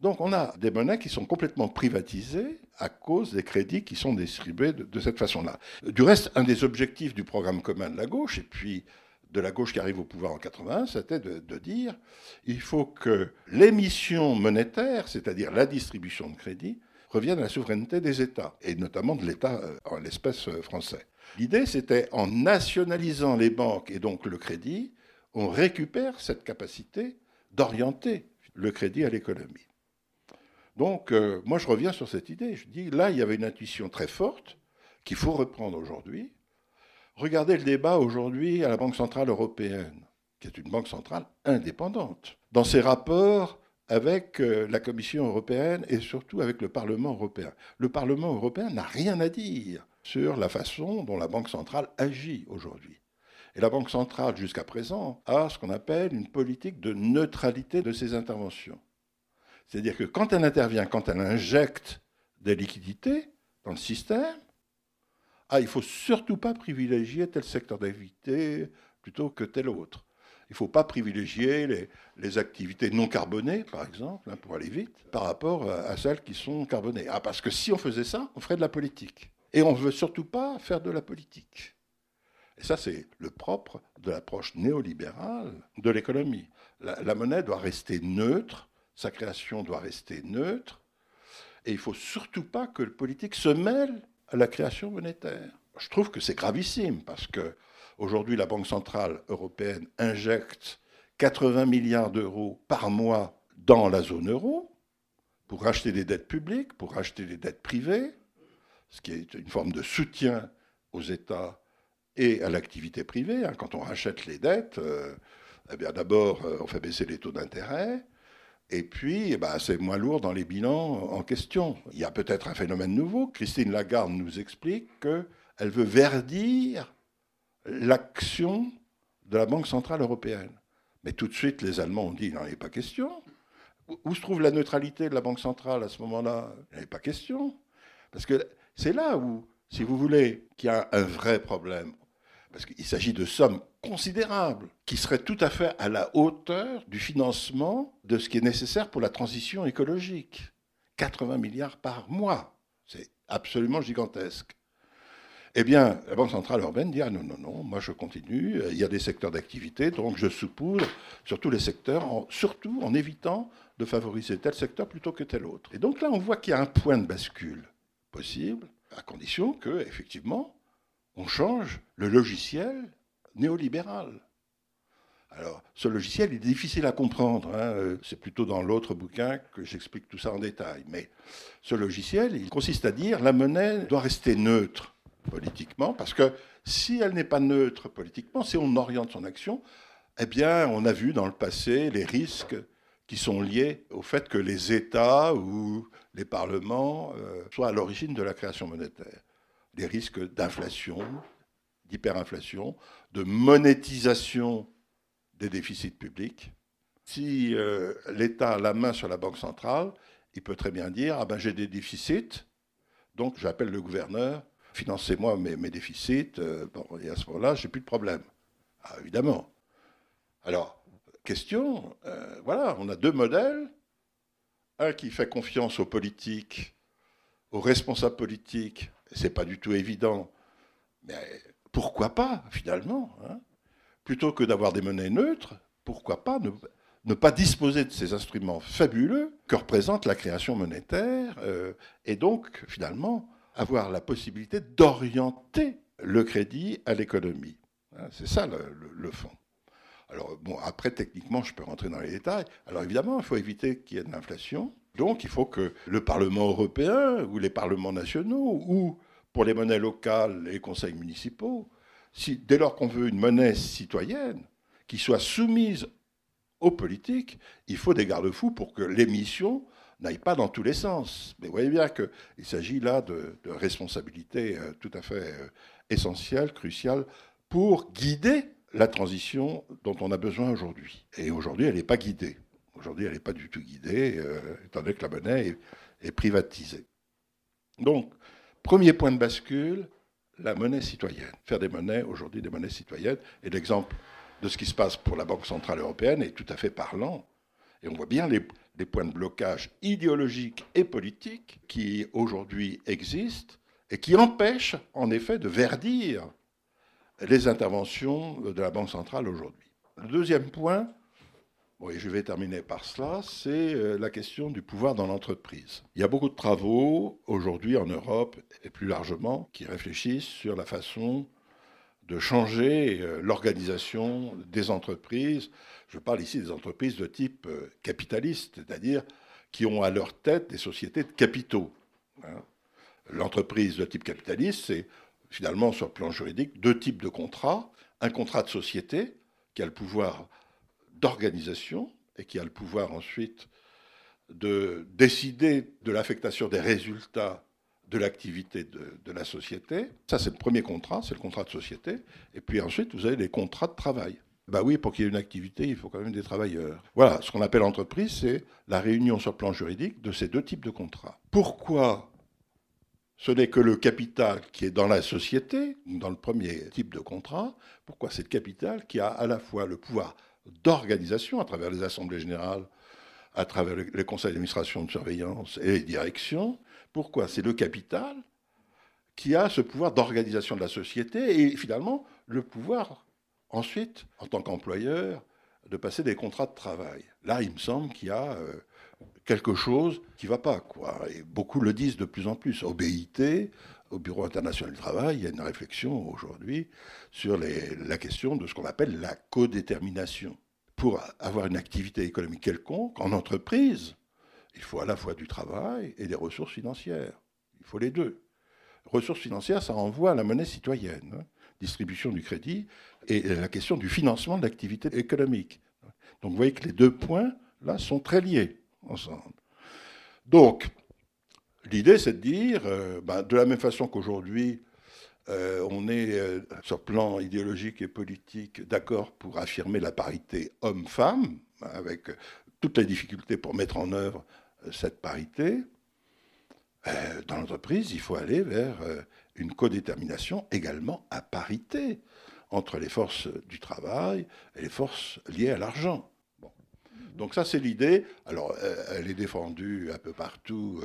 Donc on a des monnaies qui sont complètement privatisées à cause des crédits qui sont distribués de, cette façon-là. Du reste, un des objectifs du programme commun de la gauche, et puis de la gauche qui arrive au pouvoir en 80, c'était de, de, dire il faut que l'émission monétaire, c'est-à-dire la distribution de crédit, revienne à la souveraineté des États, et notamment de l'État euh, en l'espèce euh, français. L'idée, c'était en nationalisant les banques et donc le crédit, on récupère cette capacité d'orienter le crédit à l'économie. Donc, euh, moi, je reviens sur cette idée. Je dis, là, il y avait une intuition très forte qu'il faut reprendre aujourd'hui. Regardez le débat aujourd'hui à la Banque Centrale Européenne, qui est une banque centrale indépendante. Dans ses rapports avec euh, la Commission européenne et surtout avec le Parlement européen. Le Parlement européen n'a rien à dire sur la façon dont la Banque centrale agit aujourd'hui. Et la Banque centrale, jusqu'à présent, a ce qu'on appelle une politique de neutralité de ses interventions. C'est-à-dire que quand elle intervient, quand elle injecte des liquidités dans le système, ah, il ne faut surtout pas privilégier tel secteur d'activité plutôt que tel autre. Il ne faut pas privilégier les, activités non carbonées, par exemple, hein, pour aller vite, par rapport à, celles qui sont carbonées. Ah, parce que si on faisait ça, on ferait de la politique. Et on ne veut surtout pas faire de la politique. Et ça, c'est le propre de l'approche néolibérale de l'économie. la, monnaie doit rester neutre sa création doit rester neutre, et il ne faut surtout pas que le politique se mêle à la création monétaire. Je trouve que c'est gravissime, parce que aujourd'hui la Banque centrale européenne injecte 80 milliards d'euros par mois dans la zone euro pour racheter des dettes publiques, pour racheter des dettes privées, ce qui est une forme de soutien aux États et à l'activité privée. Hein. Quand on rachète les dettes, euh, eh d'abord euh, on fait baisser les taux d'intérêt, et puis, eh ben, c'est moins lourd dans les bilans en question. Il y a peut-être un phénomène nouveau. Christine Lagarde nous explique qu'elle veut verdir l'action de la Banque Centrale Européenne. Mais tout de suite, les Allemands ont dit il n'en est pas question. Où se trouve la neutralité de la Banque Centrale à ce moment-là? Il n'en est pas question. Parce que c'est là où, si vous voulez, qu'il y a un vrai problème parce qu'il s'agit de sommes considérables qui seraient tout à fait à la hauteur du financement de ce qui est nécessaire pour la transition écologique. 80 milliards par mois, c'est absolument gigantesque. Eh bien, la Banque Centrale Européenne dit ah non, non, non, moi je continue, il y a des secteurs d'activité, donc je saupoudre sur tous les secteurs, surtout en évitant de favoriser tel secteur plutôt que tel autre. Et donc là, on voit qu'il y a un point de bascule possible, à condition que, effectivement, on change le logiciel néolibéral. Alors, ce logiciel est difficile à comprendre. Hein. C'est plutôt dans l'autre bouquin que j'explique tout ça en détail. Mais ce logiciel, il consiste à dire la monnaie doit rester neutre politiquement, parce que si elle n'est pas neutre politiquement, si on oriente son action, eh bien, on a vu dans le passé les risques qui sont liés au fait que les États ou les parlements euh, soient à l'origine de la création monétaire des risques d'inflation, d'hyperinflation, de monétisation des déficits publics. Si euh, l'État a la main sur la Banque centrale, il peut très bien dire ah ben j'ai des déficits, donc j'appelle le gouverneur, financez-moi mes, déficits, euh, et à ce moment-là, j'ai plus de problème. Ah, évidemment. Alors, question, euh, voilà, on a deux modèles. Un qui fait confiance aux politiques, aux responsables politiques, c'est pas du tout évident. Mais pourquoi pas, finalement hein? Plutôt que d'avoir des monnaies neutres, pourquoi pas ne, pas disposer de ces instruments fabuleux que représente la création monétaire euh, et donc, finalement, avoir la possibilité d'orienter le crédit à l'économie. Hein, c'est ça le, fond. Alors, bon, après, techniquement, je peux rentrer dans les détails. Alors, évidemment, il faut éviter qu'il y ait de l'inflation. Donc il faut que le Parlement européen ou les parlements nationaux ou pour les monnaies locales les conseils municipaux dès lors qu'on veut une monnaie citoyenne qui soit soumise aux politiques, il faut des garde-fous pour que l'émission n'aille pas dans tous les sens. Mais vous voyez bien qu'il s'agit là de, responsabilités euh, tout à fait euh, essentielles, cruciales, pour guider la transition dont on a besoin aujourd'hui. Et aujourd'hui, elle n'est pas guidée. Aujourd'hui, elle n'est pas du tout guidée, euh, étant donné que la monnaie est privatisée. Donc, premier point de bascule, la monnaie citoyenne. Faire des monnaies, aujourd'hui des monnaies citoyennes. Et l'exemple de ce qui se passe pour la Banque Centrale Européenne est tout à fait parlant. Et on voit bien les, points de blocage idéologiques et politiques qui aujourd'hui existent et qui empêchent en effet de verdir les interventions de la Banque centrale aujourd'hui. Le deuxième point, et je vais terminer par cela, c'est euh, la question du pouvoir dans l'entreprise. Il y a beaucoup de travaux aujourd'hui en Europe et plus largement qui réfléchissent sur la façon de changer euh, l'organisation des entreprises. Je parle ici des entreprises de type euh, capitaliste, c'est-à-dire qui ont à leur tête des sociétés de capitaux. Hein. L'entreprise de type capitaliste, c'est finalement sur le plan juridique deux types de contrats. Un contrat de société qui a le pouvoir d'organisation et qui a le pouvoir ensuite de décider de l'affectation des résultats de l'activité de, la société. Ça, c'est le premier contrat, c'est le contrat de société. Et puis ensuite, vous avez les contrats de travail. Bah oui, pour qu'il y ait une activité, il faut quand même des travailleurs. Voilà, ce qu'on appelle entreprise, c'est la réunion sur le plan juridique de ces deux types de contrats. Pourquoi ce n'est que le capital qui est dans la société, dans le premier type de contrat, pourquoi c'est le capital qui a à la fois le pouvoir d'organisation à travers les assemblées générales, à travers les conseils d'administration de surveillance et les directions. Pourquoi? C'est le capital qui a ce pouvoir d'organisation de la société et finalement le pouvoir ensuite, en tant qu'employeur, de passer des contrats de travail. Là, il me semble qu'il y a euh, quelque chose qui ne va pas. Et beaucoup le disent de plus en plus. Au au Bureau international du travail, il y a une réflexion aujourd'hui sur la question de ce qu'on appelle la codétermination. Pour avoir une activité économique quelconque, en entreprise, il faut à la fois du travail et des ressources financières. Il faut les deux. Ressources financières, ça renvoie à la monnaie citoyenne, hein. distribution du crédit, et la question du financement de l'activité économique. Donc vous voyez que les deux points, là, sont très liés ensemble. Donc, L'idée, c'est de dire, euh, ben, de la même façon qu'aujourd'hui, euh, on est euh, sur plan idéologique et politique d'accord pour affirmer la parité homme-femme, avec toutes les difficultés pour mettre en œuvre cette parité. dans l'entreprise, il faut aller vers une codétermination également à parité entre les forces du travail et les forces liées à l'argent. Donc ça, c'est l'idée. Alors, elle est défendue un peu partout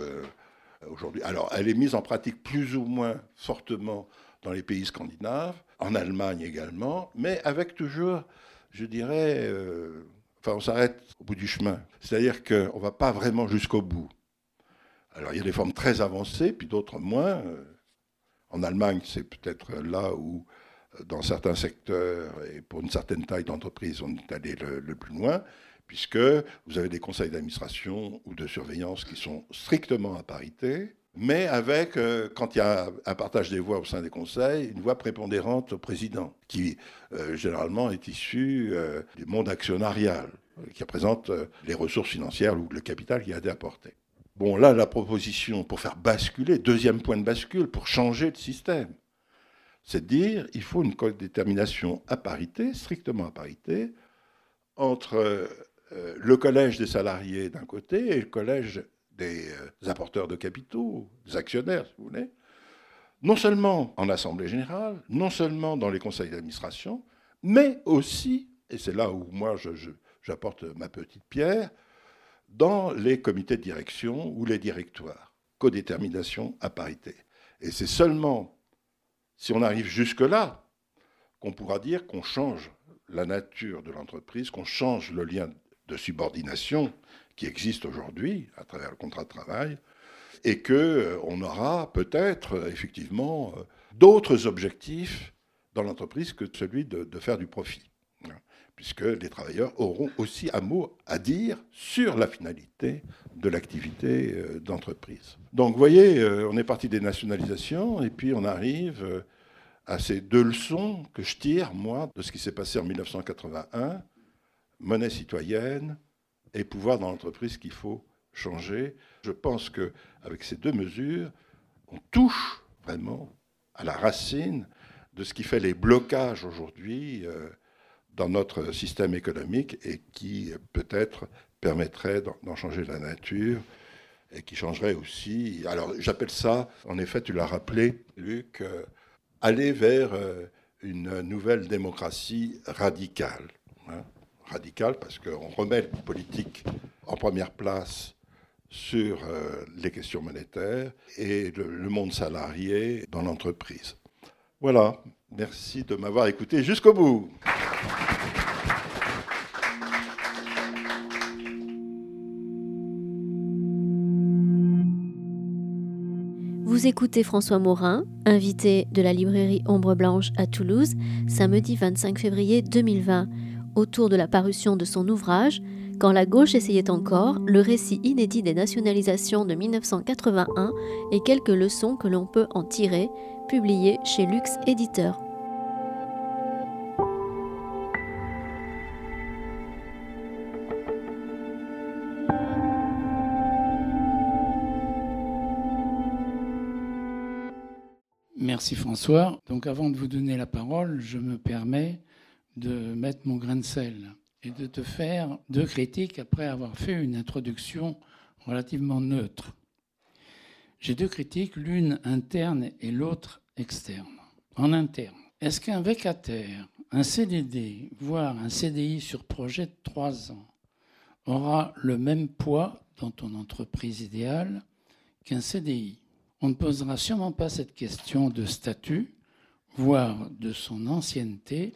aujourd'hui. Alors, elle est mise en pratique plus ou moins fortement dans les pays scandinaves, en Allemagne également, mais avec toujours, je dirais, euh, enfin, on s'arrête au bout du chemin. C'est-à-dire qu'on ne va pas vraiment jusqu'au bout. Alors, il y a des formes très avancées, puis d'autres moins. En Allemagne, c'est peut-être là où, dans certains secteurs et pour une certaine taille d'entreprise, on est allé le plus loin puisque vous avez des conseils d'administration ou de surveillance qui sont strictement à parité, mais avec, euh, quand il y a un partage des voix au sein des conseils, une voix prépondérante au président, qui euh, généralement est issu euh, du monde actionnarial, qui représente les ressources financières ou le capital qui a été apporté. Bon, là, la proposition pour faire basculer, deuxième point de bascule, pour changer le système, c'est de dire il faut une détermination à parité, strictement à parité, entre euh, le collège des salariés d'un côté et le collège des euh, apporteurs de capitaux, des actionnaires, si vous voulez, non seulement en Assemblée générale, non seulement dans les conseils d'administration, mais aussi, et c'est là où moi j'apporte ma petite pierre, dans les comités de direction ou les directoires. Codétermination à parité. Et c'est seulement si on arrive jusque-là qu'on pourra dire qu'on change la nature de l'entreprise, qu'on change le lien de subordination qui existe aujourd'hui à travers le contrat de travail, et qu'on euh, on aura peut-être euh, effectivement euh, d'autres objectifs dans l'entreprise que celui de, faire du profit, hein, puisque les travailleurs auront aussi un mot à dire sur la finalité de l'activité d'entreprise. Donc vous voyez, on est parti des nationalisations, et puis on arrive à ces deux leçons que je tire, moi, de ce qui s'est passé en 1981, monnaie citoyenne et pouvoir dans l'entreprise qu'il faut changer. Je pense qu'avec ces deux mesures, on touche vraiment à la racine de ce qui fait les blocages aujourd'hui euh, dans notre système économique et qui peut-être permettrait d'en changer la nature et qui changerait aussi. Alors j'appelle ça, en effet, tu l'as rappelé, Luc, euh, aller vers euh, une nouvelle démocratie radicale. Hein. Radicale parce qu'on remet le politique en première place sur euh, les questions monétaires et le monde salarié dans l'entreprise. Voilà, merci de m'avoir écouté jusqu'au bout. Vous écoutez François Morin, invité de la librairie Ombre Blanche à Toulouse, samedi 25 février 2020, autour de la parution de son ouvrage Quand la gauche essayait encore, le récit inédit des nationalisations de 1981 et quelques leçons que l'on peut en tirer, publié chez Lux Éditeur. Merci François. Donc avant de vous donner la parole, je me permets de mettre mon grain de sel et de te faire deux critiques après avoir fait une introduction relativement neutre. J'ai deux critiques, l'une interne et l'autre externe. En interne, est-ce qu'un vacataire, un CDD, voire un CDI sur projet de trois ans, aura le même poids dans ton entreprise idéale qu'un CDI on ne posera sûrement pas cette question de statut, voire de son ancienneté,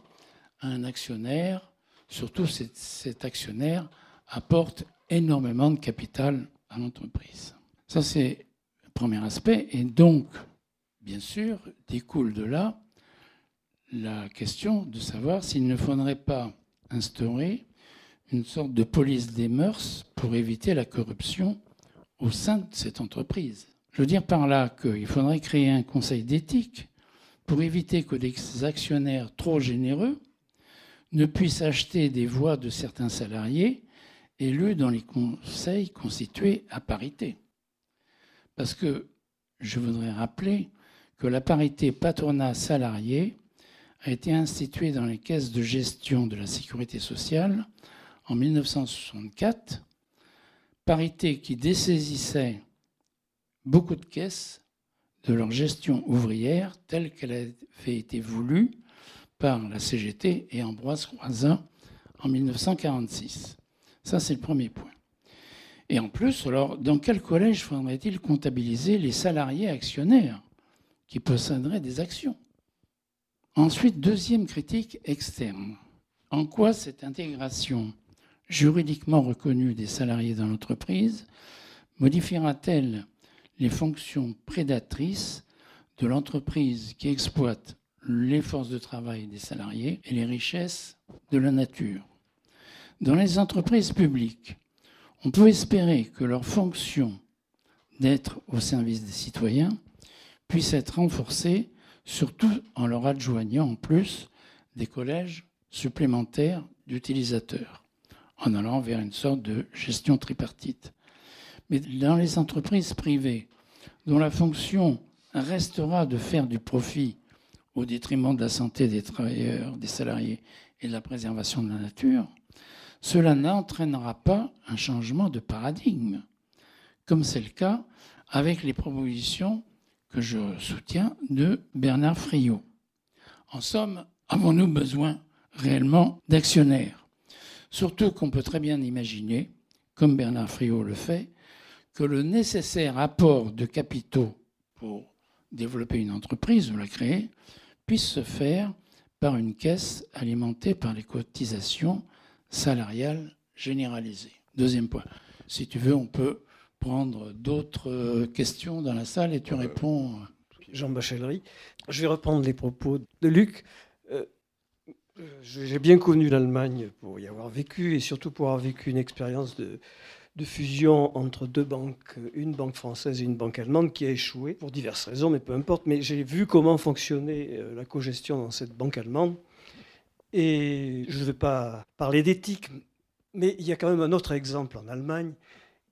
un actionnaire, surtout cet actionnaire apporte énormément de capital à l'entreprise. Ça, c'est le premier aspect. Et donc, bien sûr, découle de là la question de savoir s'il ne faudrait pas instaurer une sorte de police des mœurs pour éviter la corruption au sein de cette entreprise. Je veux dire par là qu'il faudrait créer un conseil d'éthique pour éviter que des actionnaires trop généreux ne puissent acheter des voix de certains salariés élus dans les conseils constitués à parité. Parce que je voudrais rappeler que la parité patronat-salarié a été instituée dans les caisses de gestion de la sécurité sociale en 1964, parité qui dessaisissait beaucoup de caisses de leur gestion ouvrière telle qu'elle avait été voulue par la CGT et Ambroise Croizat en 1946. Ça, c'est le premier point. Et en plus, alors, dans quel collège faudrait-il comptabiliser les salariés actionnaires qui posséderaient des actions? Ensuite, deuxième critique externe. En quoi cette intégration juridiquement reconnue des salariés dans l'entreprise modifiera-t-elle les fonctions prédatrices de l'entreprise qui exploite les forces de travail des salariés et les richesses de la nature. Dans les entreprises publiques, on peut espérer que leur fonction d'être au service des citoyens puisse être renforcée, surtout en leur adjoignant en plus des collèges supplémentaires d'utilisateurs, en allant vers une sorte de gestion tripartite. Mais dans les entreprises privées, dont la fonction restera de faire du profit au détriment de la santé des travailleurs, des salariés et de la préservation de la nature, cela n'entraînera pas un changement de paradigme, comme c'est le cas avec les propositions que je soutiens de Bernard Friot. En somme, avons-nous besoin réellement d'actionnaires? Surtout qu'on peut très bien imaginer, comme Bernard Friot le fait, que le nécessaire apport de capitaux pour développer une entreprise ou la créer puisse se faire par une caisse alimentée par les cotisations salariales généralisées. Deuxième point. Si tu veux, on peut prendre d'autres questions dans la salle et tu euh, réponds. Jean Bachellery. Je vais reprendre les propos de Luc. Euh, j'ai bien connu l'Allemagne pour y avoir vécu et surtout pour avoir vécu une expérience de, de fusion entre deux banques, une banque française et une banque allemande, qui a échoué pour diverses raisons, mais peu importe. Mais j'ai vu comment fonctionnait euh, la cogestion dans cette banque allemande. Et je ne vais pas parler d'éthique, mais il y a quand même un autre exemple en Allemagne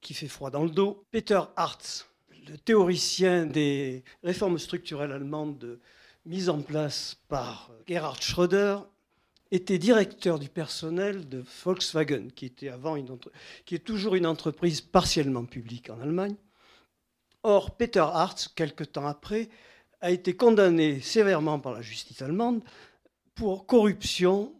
qui fait froid dans le dos. Peter Hartz, le théoricien des réformes structurelles allemandes mises en place par Gerhard Schröder, était directeur du personnel de Volkswagen, qui, était avant une qui est toujours une entreprise partiellement publique en Allemagne. Or, Peter Hartz, quelque temps après, a été condamné sévèrement par la justice allemande pour corruption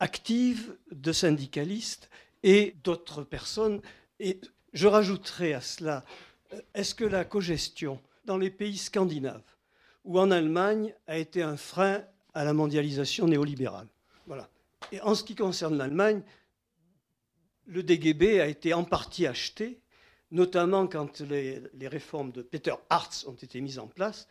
active de syndicalistes et d'autres personnes. Et je rajouterai à cela, euh, est-ce que la cogestion dans les pays scandinaves ou en Allemagne a été un frein à la mondialisation néolibérale? Voilà. Et en ce qui concerne l'Allemagne, le DGB a été en partie acheté, notamment quand les, réformes de Peter Hartz ont été mises en place.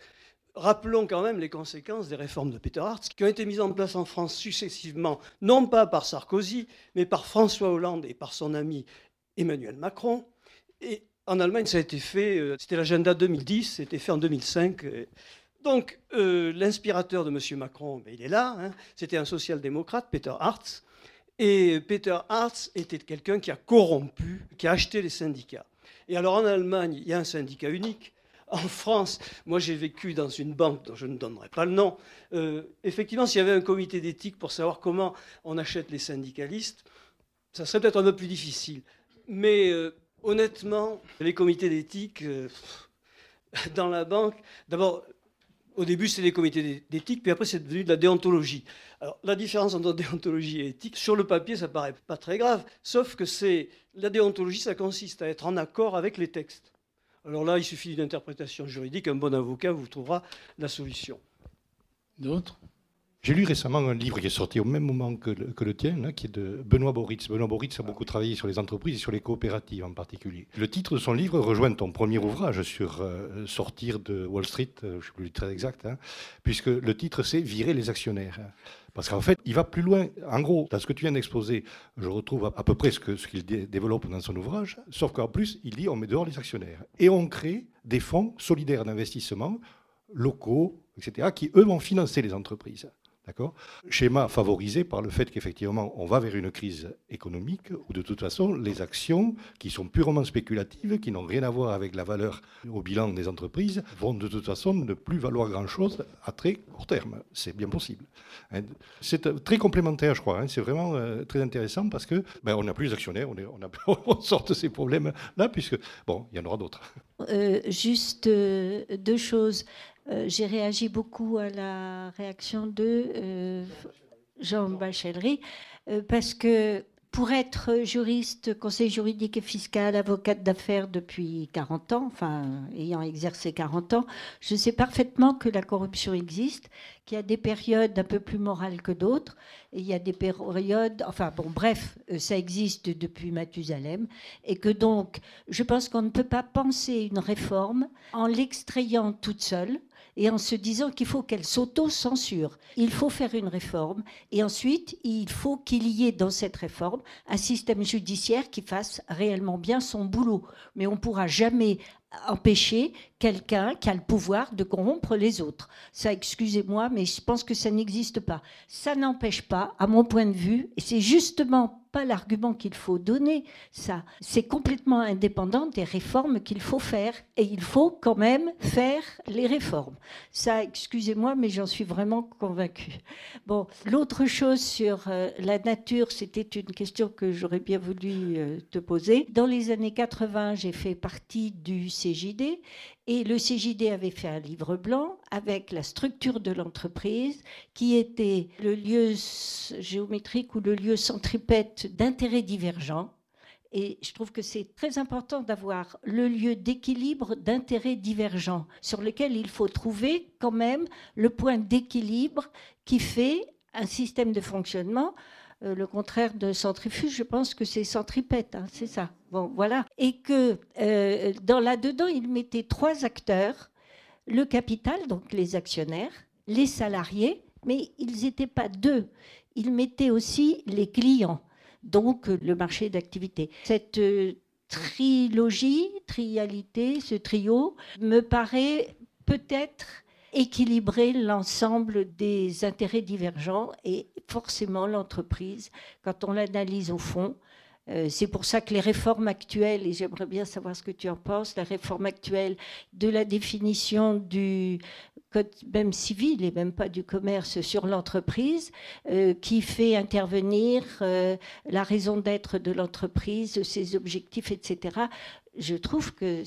Rappelons quand même les conséquences des réformes de Peter Hartz qui ont été mises en place en France successivement, non pas par Sarkozy, mais par François Hollande et par son ami Emmanuel Macron. Et en Allemagne, ça a été fait, euh, c'était l'agenda 2010, c'était fait en 2005. Donc, euh, l'inspirateur de M. Macron, ben, il est là, hein. c'était un social-démocrate, Peter Hartz. Et Peter Hartz était quelqu'un qui a corrompu, qui a acheté les syndicats. Et alors en Allemagne, il y a un syndicat unique, en France, moi j'ai vécu dans une banque dont je ne donnerai pas le nom. Euh, effectivement, s'il y avait un comité d'éthique pour savoir comment on achète les syndicalistes, ça serait peut-être un peu plus difficile. Mais euh, honnêtement, les comités d'éthique dans la banque, d'abord, au début c'était des comités d'éthique, puis après c'est devenu de la déontologie. Alors la différence entre déontologie et éthique, sur le papier ça paraît pas très grave, sauf que c'est la déontologie, ça consiste à être en accord avec les textes. Alors là, il suffit d'une interprétation juridique, un bon avocat vous trouvera la solution. D'autres? J'ai lu récemment un livre qui est sorti au même moment que le, tien, hein, qui est de Benoît Boritz. Benoît Boritz a beaucoup travaillé sur les entreprises et sur les coopératives en particulier. Le titre de son livre rejoint ton premier ouvrage sur euh, sortir de Wall Street, euh, je ne sais plus très exact, hein, puisque le titre c'est Virer les actionnaires. Parce qu'en fait, il va plus loin. En gros, dans ce que tu viens d'exposer, je retrouve à, peu près ce qu'il développe dans son ouvrage, sauf qu'en plus, il dit on met dehors les actionnaires. Et on crée des fonds solidaires d'investissement locaux, etc., qui, eux, vont financer les entreprises. D'accord? Schéma favorisé par le fait qu'effectivement, on va vers une crise économique où, de toute façon, les actions qui sont purement spéculatives, qui n'ont rien à voir avec la valeur au bilan des entreprises, vont de toute façon ne plus valoir grand-chose à très court terme. C'est bien possible. Hein. C'est très complémentaire, je crois. Hein. C'est vraiment euh, très intéressant parce que ben, on n'a plus les actionnaires, on, on, sort de ces problèmes-là, puisque, bon, il y en aura d'autres. Euh, juste euh, deux choses. Euh, j'ai réagi beaucoup à la réaction de euh, Jean Bachellery euh, parce que pour être juriste, conseil juridique et fiscal, avocate d'affaires depuis 40 ans, enfin ayant exercé 40 ans, je sais parfaitement que la corruption existe, qu'il y a des périodes un peu plus morales que d'autres, et il y a des périodes, enfin bon, bref, ça existe depuis Mathusalem, et que donc, je pense qu'on ne peut pas penser une réforme en l'extrayant toute seule, et en se disant qu'il faut qu'elle s'auto-censure. Il faut faire une réforme et ensuite il faut qu'il y ait dans cette réforme un système judiciaire qui fasse réellement bien son boulot. Mais on ne pourra jamais empêcher quelqu'un qui a le pouvoir de corrompre les autres. Ça, excusez-moi, mais je pense que ça n'existe pas. Ça n'empêche pas, à mon point de vue, et c'est justement l'argument qu'il faut donner, ça, c'est complètement indépendant des réformes qu'il faut faire, et il faut quand même faire les réformes. Ça, excusez-moi, mais j'en suis vraiment convaincue. Bon, l'autre chose sur euh, la nature, c'était une question que j'aurais bien voulu euh, te poser. Dans les années 80, j'ai fait partie du CJD et le CJD avait fait un livre blanc avec la structure de l'entreprise qui était le lieu géométrique ou le lieu centripète d'intérêts divergents. Et je trouve que c'est très important d'avoir le lieu d'équilibre d'intérêts divergents sur lequel il faut trouver quand même le point d'équilibre qui fait un système de fonctionnement euh, le contraire de centrifuge, je pense que c'est centripète, hein, c'est ça. Bon, voilà. Et que euh, dans là-dedans, il mettait trois acteurs le capital, donc les actionnaires, les salariés, mais ils n'étaient pas deux. Il mettait aussi les clients, donc le marché d'activité. Cette euh, trilogie, trialité, ce trio, me paraît peut-être équilibrer l'ensemble des intérêts divergents et forcément l'entreprise, quand on l'analyse au fond, euh, c'est pour ça que les réformes actuelles, et j'aimerais bien savoir ce que tu en penses, la réforme actuelle de la définition du code même civil et même pas du commerce sur l'entreprise, euh, qui fait intervenir euh, la raison d'être de l'entreprise, ses objectifs, etc. Je trouve que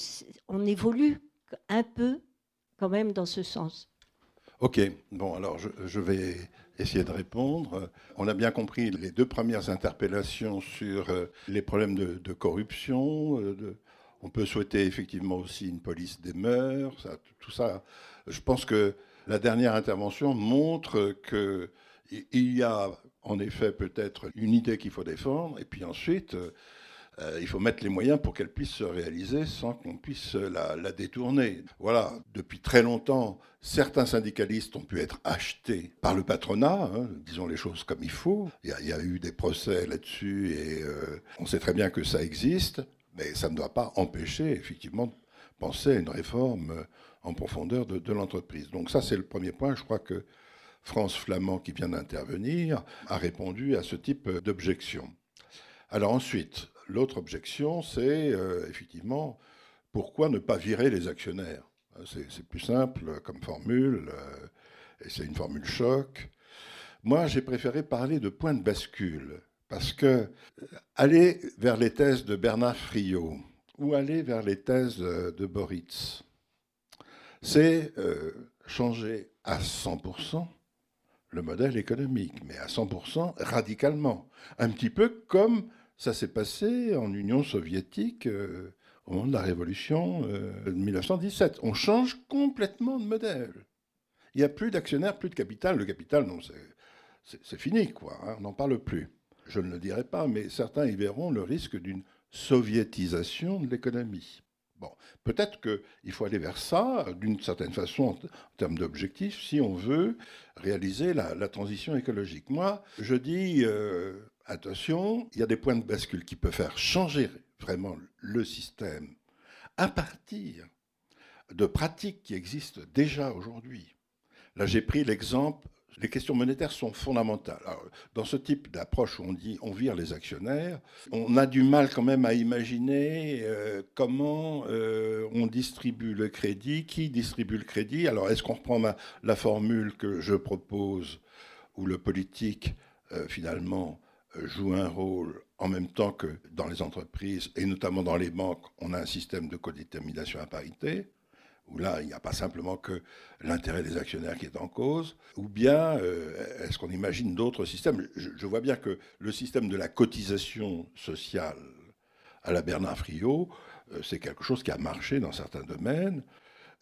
on évolue un peu quand même dans ce sens. Ok, bon alors je vais essayer de répondre. On a bien compris les deux premières interpellations sur euh, les problèmes de, corruption. Euh, on peut souhaiter effectivement aussi une police des mœurs, tout ça. Je pense que la dernière intervention montre qu'il y a en effet peut-être une idée qu'il faut défendre, et puis ensuite, euh, il faut mettre les moyens pour qu'elle puisse se réaliser sans qu'on puisse la, détourner. Voilà, depuis très longtemps, certains syndicalistes ont pu être achetés par le patronat, hein, disons les choses comme il faut. Il y a, eu des procès là-dessus et euh, on sait très bien que ça existe, mais ça ne doit pas empêcher effectivement de penser à une réforme en profondeur de, de l'entreprise. Donc ça, c'est le premier point. Je crois que France Flamand, qui vient d'intervenir, a répondu à ce type d'objection. Alors ensuite, L'autre objection, c'est euh, effectivement pourquoi ne pas virer les actionnaires? Hein, C'est plus simple comme formule, euh, et c'est une formule choc. Moi, j'ai préféré parler de point de bascule, parce que euh, aller vers les thèses de Bernard Friot ou aller vers les thèses de Boritz, c'est changer à 100% le modèle économique, mais à 100% radicalement. Un petit peu comme ça s'est passé en Union soviétique euh, au moment de la révolution euh, de 1917. On change complètement de modèle. Il n'y a plus d'actionnaires, plus de capital. Le capital, non, c'est fini, quoi. Hein, on n'en parle plus. Je ne le dirai pas, mais certains y verront le risque d'une soviétisation de l'économie. Bon, peut-être qu'il faut aller vers ça, d'une certaine façon, en, termes d'objectifs, si on veut réaliser la, transition écologique. Moi, je dis, euh, attention, il y a des points de bascule qui peuvent faire changer vraiment le système à partir de pratiques qui existent déjà aujourd'hui. Là, j'ai pris l'exemple, les questions monétaires sont fondamentales. dans ce type d'approche où on dit on vire les actionnaires, on a du mal quand même à imaginer euh, comment euh, on distribue le crédit, qui distribue le crédit. Alors, est-ce qu'on reprend la formule que je propose, où le politique, euh, finalement, joue un rôle en même temps que dans les entreprises et notamment dans les banques, on a un système de codétermination à parité, où là, il n'y a pas simplement que l'intérêt des actionnaires qui est en cause, ou bien euh, est-ce qu'on imagine d'autres systèmes? Je, vois bien que le système de la cotisation sociale à la Bernard Friot, euh, c'est quelque chose qui a marché dans certains domaines.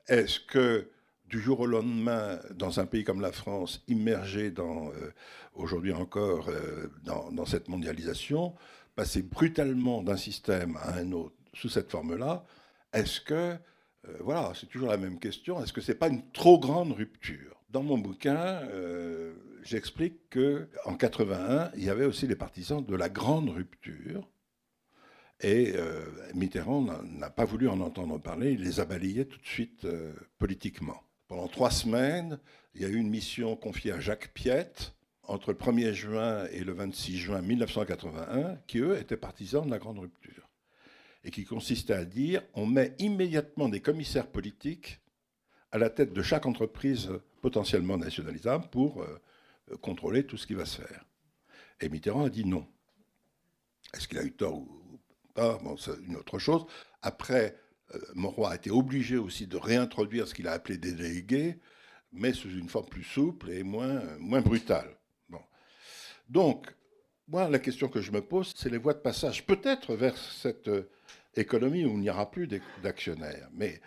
Est-ce que du jour au lendemain, dans un pays comme la France, immergé euh, aujourd'hui encore euh, dans, cette mondialisation, passer brutalement d'un système à un autre sous cette forme-là, est-ce que, euh, voilà, c'est toujours la même question, est-ce que ce n'est pas une trop grande rupture? Dans mon bouquin, j'explique qu'en 81, il y avait aussi les partisans de la grande rupture, et Mitterrand n'a pas voulu en entendre parler, il les a balayés tout de suite politiquement. Pendant trois semaines, il y a eu une mission confiée à Jacques Piette entre le 1er juin et le 26 juin 1981, qui eux étaient partisans de la grande rupture, et qui consistait à dire on met immédiatement des commissaires politiques à la tête de chaque entreprise potentiellement nationalisable pour euh, contrôler tout ce qui va se faire. Et Mitterrand a dit non. Est-ce qu'il a eu tort ou pas? Bon, C'est une autre chose. Après, euh, Monroy a été obligé aussi de réintroduire ce qu'il a appelé des délégués, mais sous une forme plus souple et moins, moins brutale. Bon. Donc, moi, la question que je me pose, c'est les voies de passage, peut-être vers cette euh, économie où il n'y aura plus d'actionnaires. Mais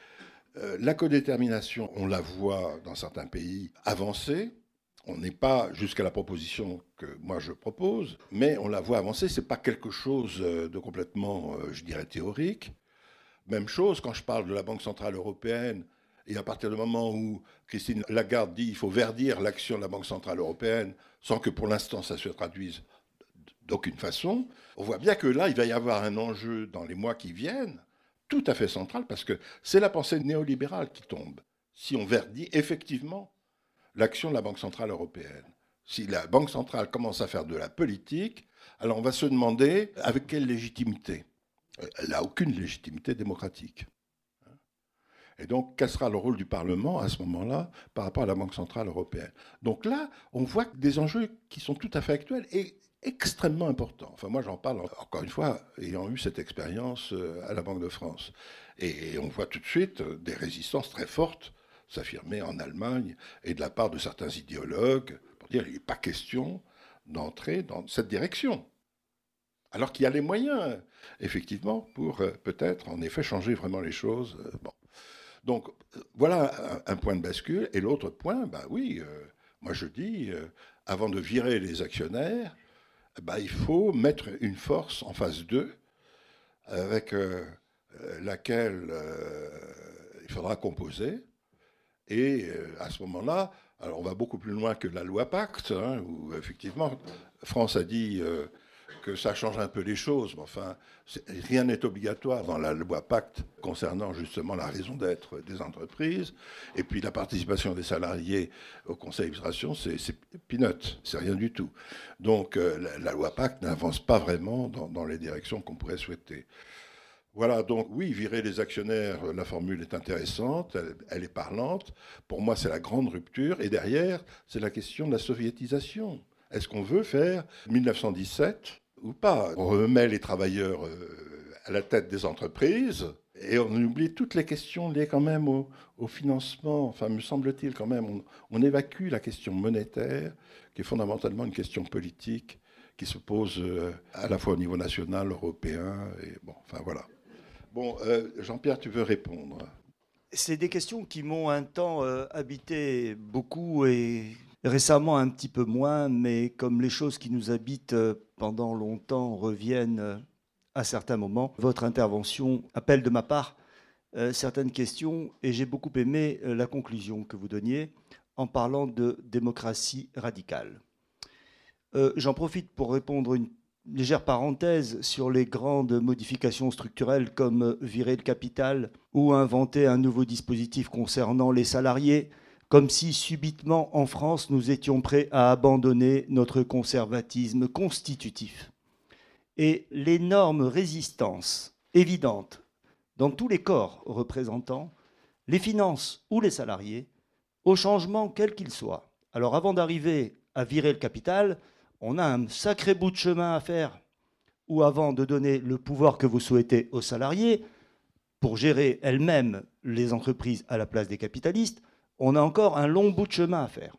euh, la codétermination, on la voit dans certains pays avancer. On n'est pas jusqu'à la proposition que moi je propose, mais on la voit avancer. Ce n'est pas quelque chose de complètement, je dirais, théorique. Même chose quand je parle de la Banque Centrale Européenne, et à partir du moment où Christine Lagarde dit qu'il faut verdir l'action de la Banque Centrale Européenne, sans que pour l'instant ça se traduise d'aucune façon. On voit bien que là, il va y avoir un enjeu dans les mois qui viennent, tout à fait central, parce que c'est la pensée néolibérale qui tombe. Si on verdit effectivement l'action de la Banque Centrale Européenne. Si la Banque Centrale commence à faire de la politique, alors on va se demander avec quelle légitimité. Elle n'a aucune légitimité démocratique. Et donc, quel sera le rôle du Parlement à ce moment-là par rapport à la Banque Centrale Européenne? Donc là, on voit des enjeux qui sont tout à fait actuels et extrêmement importants. Enfin, moi, j'en parle encore une fois, ayant eu cette expérience euh, à la Banque de France. Et on voit tout de suite des résistances très fortes s'affirmer en Allemagne et de la part de certains idéologues pour dire qu'il n'est pas question d'entrer dans cette direction. Alors qu'il y a les moyens, effectivement, pour euh, peut-être en effet changer vraiment les choses. Euh. Donc voilà un, point de bascule. Et l'autre point, bah oui, euh, moi je dis, avant de virer les actionnaires, bah, il faut mettre une force en phase 2 avec laquelle il faudra composer et euh, à ce moment-là, alors on va beaucoup plus loin que la loi Pacte, hein, où effectivement, France a dit euh, que ça change un peu les choses, mais enfin, rien n'est obligatoire dans la loi Pacte concernant justement la raison d'être des entreprises. Et puis la participation des salariés au conseil d'administration, c'est peanut, c'est rien du tout. Donc euh, la, loi Pacte n'avance pas vraiment dans, dans les directions qu'on pourrait souhaiter. Voilà, donc oui, virer les actionnaires, la formule est intéressante, elle, est parlante. Pour moi, c'est la grande rupture. Et derrière, c'est la question de la soviétisation. Est-ce qu'on veut faire 1917 ou pas On remet les travailleurs euh, à la tête des entreprises et on oublie toutes les questions liées quand même au, financement. Enfin, me semble-t-il quand même, on, évacue la question monétaire, qui est fondamentalement une question politique qui se pose euh, à la fois au niveau national, européen, bon, enfin voilà. Bon, euh, Jean-Pierre, tu veux répondre? C'est des questions qui m'ont un temps habité beaucoup et récemment un petit peu moins, mais comme les choses qui nous habitent euh, pendant longtemps reviennent à certains moments, votre intervention appelle de ma part certaines questions et j'ai beaucoup aimé la conclusion que vous donniez en parlant de démocratie radicale. J'en profite pour répondre une légère parenthèse sur les grandes modifications structurelles comme virer le capital ou inventer un nouveau dispositif concernant les salariés, comme si subitement en France nous étions prêts à abandonner notre conservatisme constitutif. Et l'énorme résistance évidente dans tous les corps représentants, les finances ou les salariés, au changement quel qu'il soit. Alors avant d'arriver à virer le capital, on a un sacré bout de chemin à faire, ou avant de donner le pouvoir que vous souhaitez aux salariés, pour gérer elles-mêmes les entreprises à la place des capitalistes, on a encore un long bout de chemin à faire.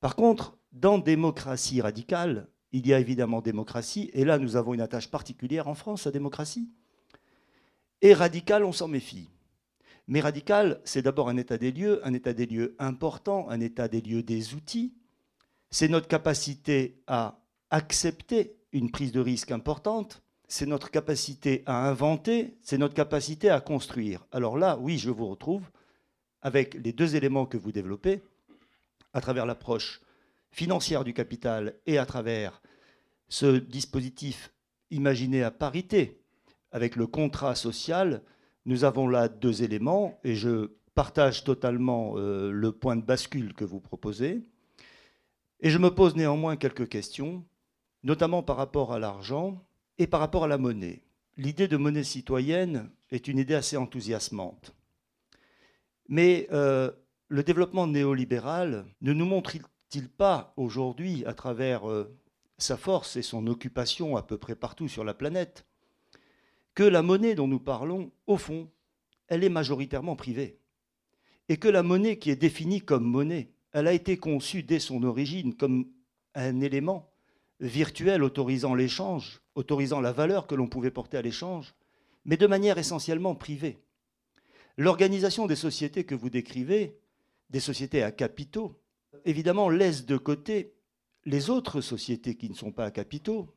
Par contre, dans démocratie radicale, il y a évidemment démocratie, et là nous avons une attache particulière en France à démocratie. Et radical, on s'en méfie. Mais radical, c'est d'abord un état des lieux, un état des lieux important, un état des lieux des outils, c'est notre capacité à accepter une prise de risque importante, c'est notre capacité à inventer, c'est notre capacité à construire. Alors là, oui, je vous retrouve avec les deux éléments que vous développez, à travers l'approche financière du capital et à travers ce dispositif imaginé à parité avec le contrat social, nous avons là deux éléments et je partage totalement euh, le point de bascule que vous proposez. Et je me pose néanmoins quelques questions, notamment par rapport à l'argent et par rapport à la monnaie. L'idée de monnaie citoyenne est une idée assez enthousiasmante. Mais euh, le développement néolibéral ne nous montre-t-il pas aujourd'hui, à travers euh, sa force et son occupation à peu près partout sur la planète, que la monnaie dont nous parlons, au fond, elle est majoritairement privée Et que la monnaie qui est définie comme monnaie, elle a été conçue dès son origine comme un élément virtuel autorisant l'échange, autorisant la valeur que l'on pouvait porter à l'échange, mais de manière essentiellement privée. L'organisation des sociétés que vous décrivez, des sociétés à capitaux, évidemment laisse de côté les autres sociétés qui ne sont pas à capitaux,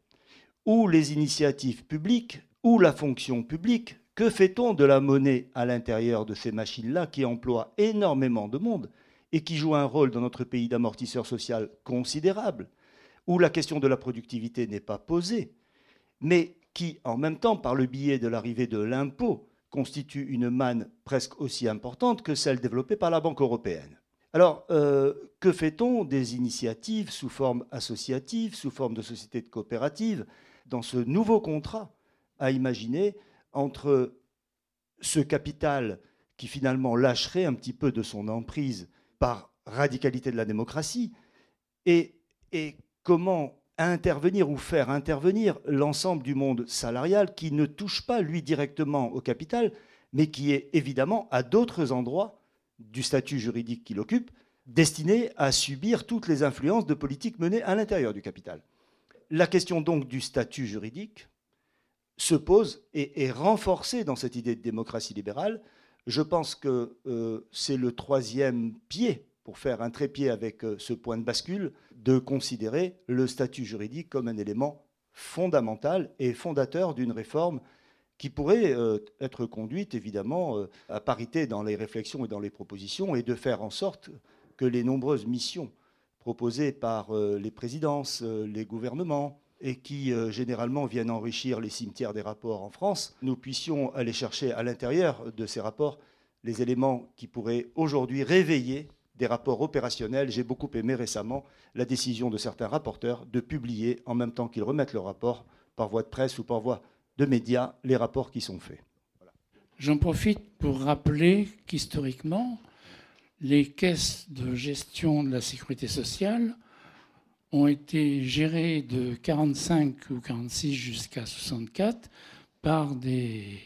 ou les initiatives publiques, ou la fonction publique. Que fait-on de la monnaie à l'intérieur de ces machines-là qui emploient énormément de monde et qui joue un rôle dans notre pays d'amortisseur social considérable, où la question de la productivité n'est pas posée, mais qui, en même temps, par le biais de l'arrivée de l'impôt, constitue une manne presque aussi importante que celle développée par la Banque européenne. Alors, euh, que fait-on des initiatives sous forme associative, sous forme de société de coopérative, dans ce nouveau contrat à imaginer entre ce capital qui finalement lâcherait un petit peu de son emprise par radicalité de la démocratie, et, et comment intervenir ou faire intervenir l'ensemble du monde salarial qui ne touche pas, lui, directement au capital, mais qui est évidemment à d'autres endroits du statut juridique qu'il occupe, destiné à subir toutes les influences de politiques menées à l'intérieur du capital. La question donc du statut juridique se pose et est renforcée dans cette idée de démocratie libérale. Je pense que euh, c'est le troisième pied pour faire un trépied avec euh, ce point de bascule, de considérer le statut juridique comme un élément fondamental et fondateur d'une réforme qui pourrait euh, être conduite évidemment euh, à parité dans les réflexions et dans les propositions et de faire en sorte que les nombreuses missions proposées par les présidences, les gouvernements, et qui généralement viennent enrichir les cimetières des rapports en France, nous puissions aller chercher à l'intérieur de ces rapports les éléments qui pourraient aujourd'hui réveiller des rapports opérationnels. J'ai beaucoup aimé récemment la décision de certains rapporteurs de publier, en même temps qu'ils remettent le rapport, par voie de presse ou par voie de médias, les rapports qui sont faits. J'en profite pour rappeler qu'historiquement, les caisses de gestion de la sécurité sociale ont été gérées de 45 ou 46 jusqu'à 64 par des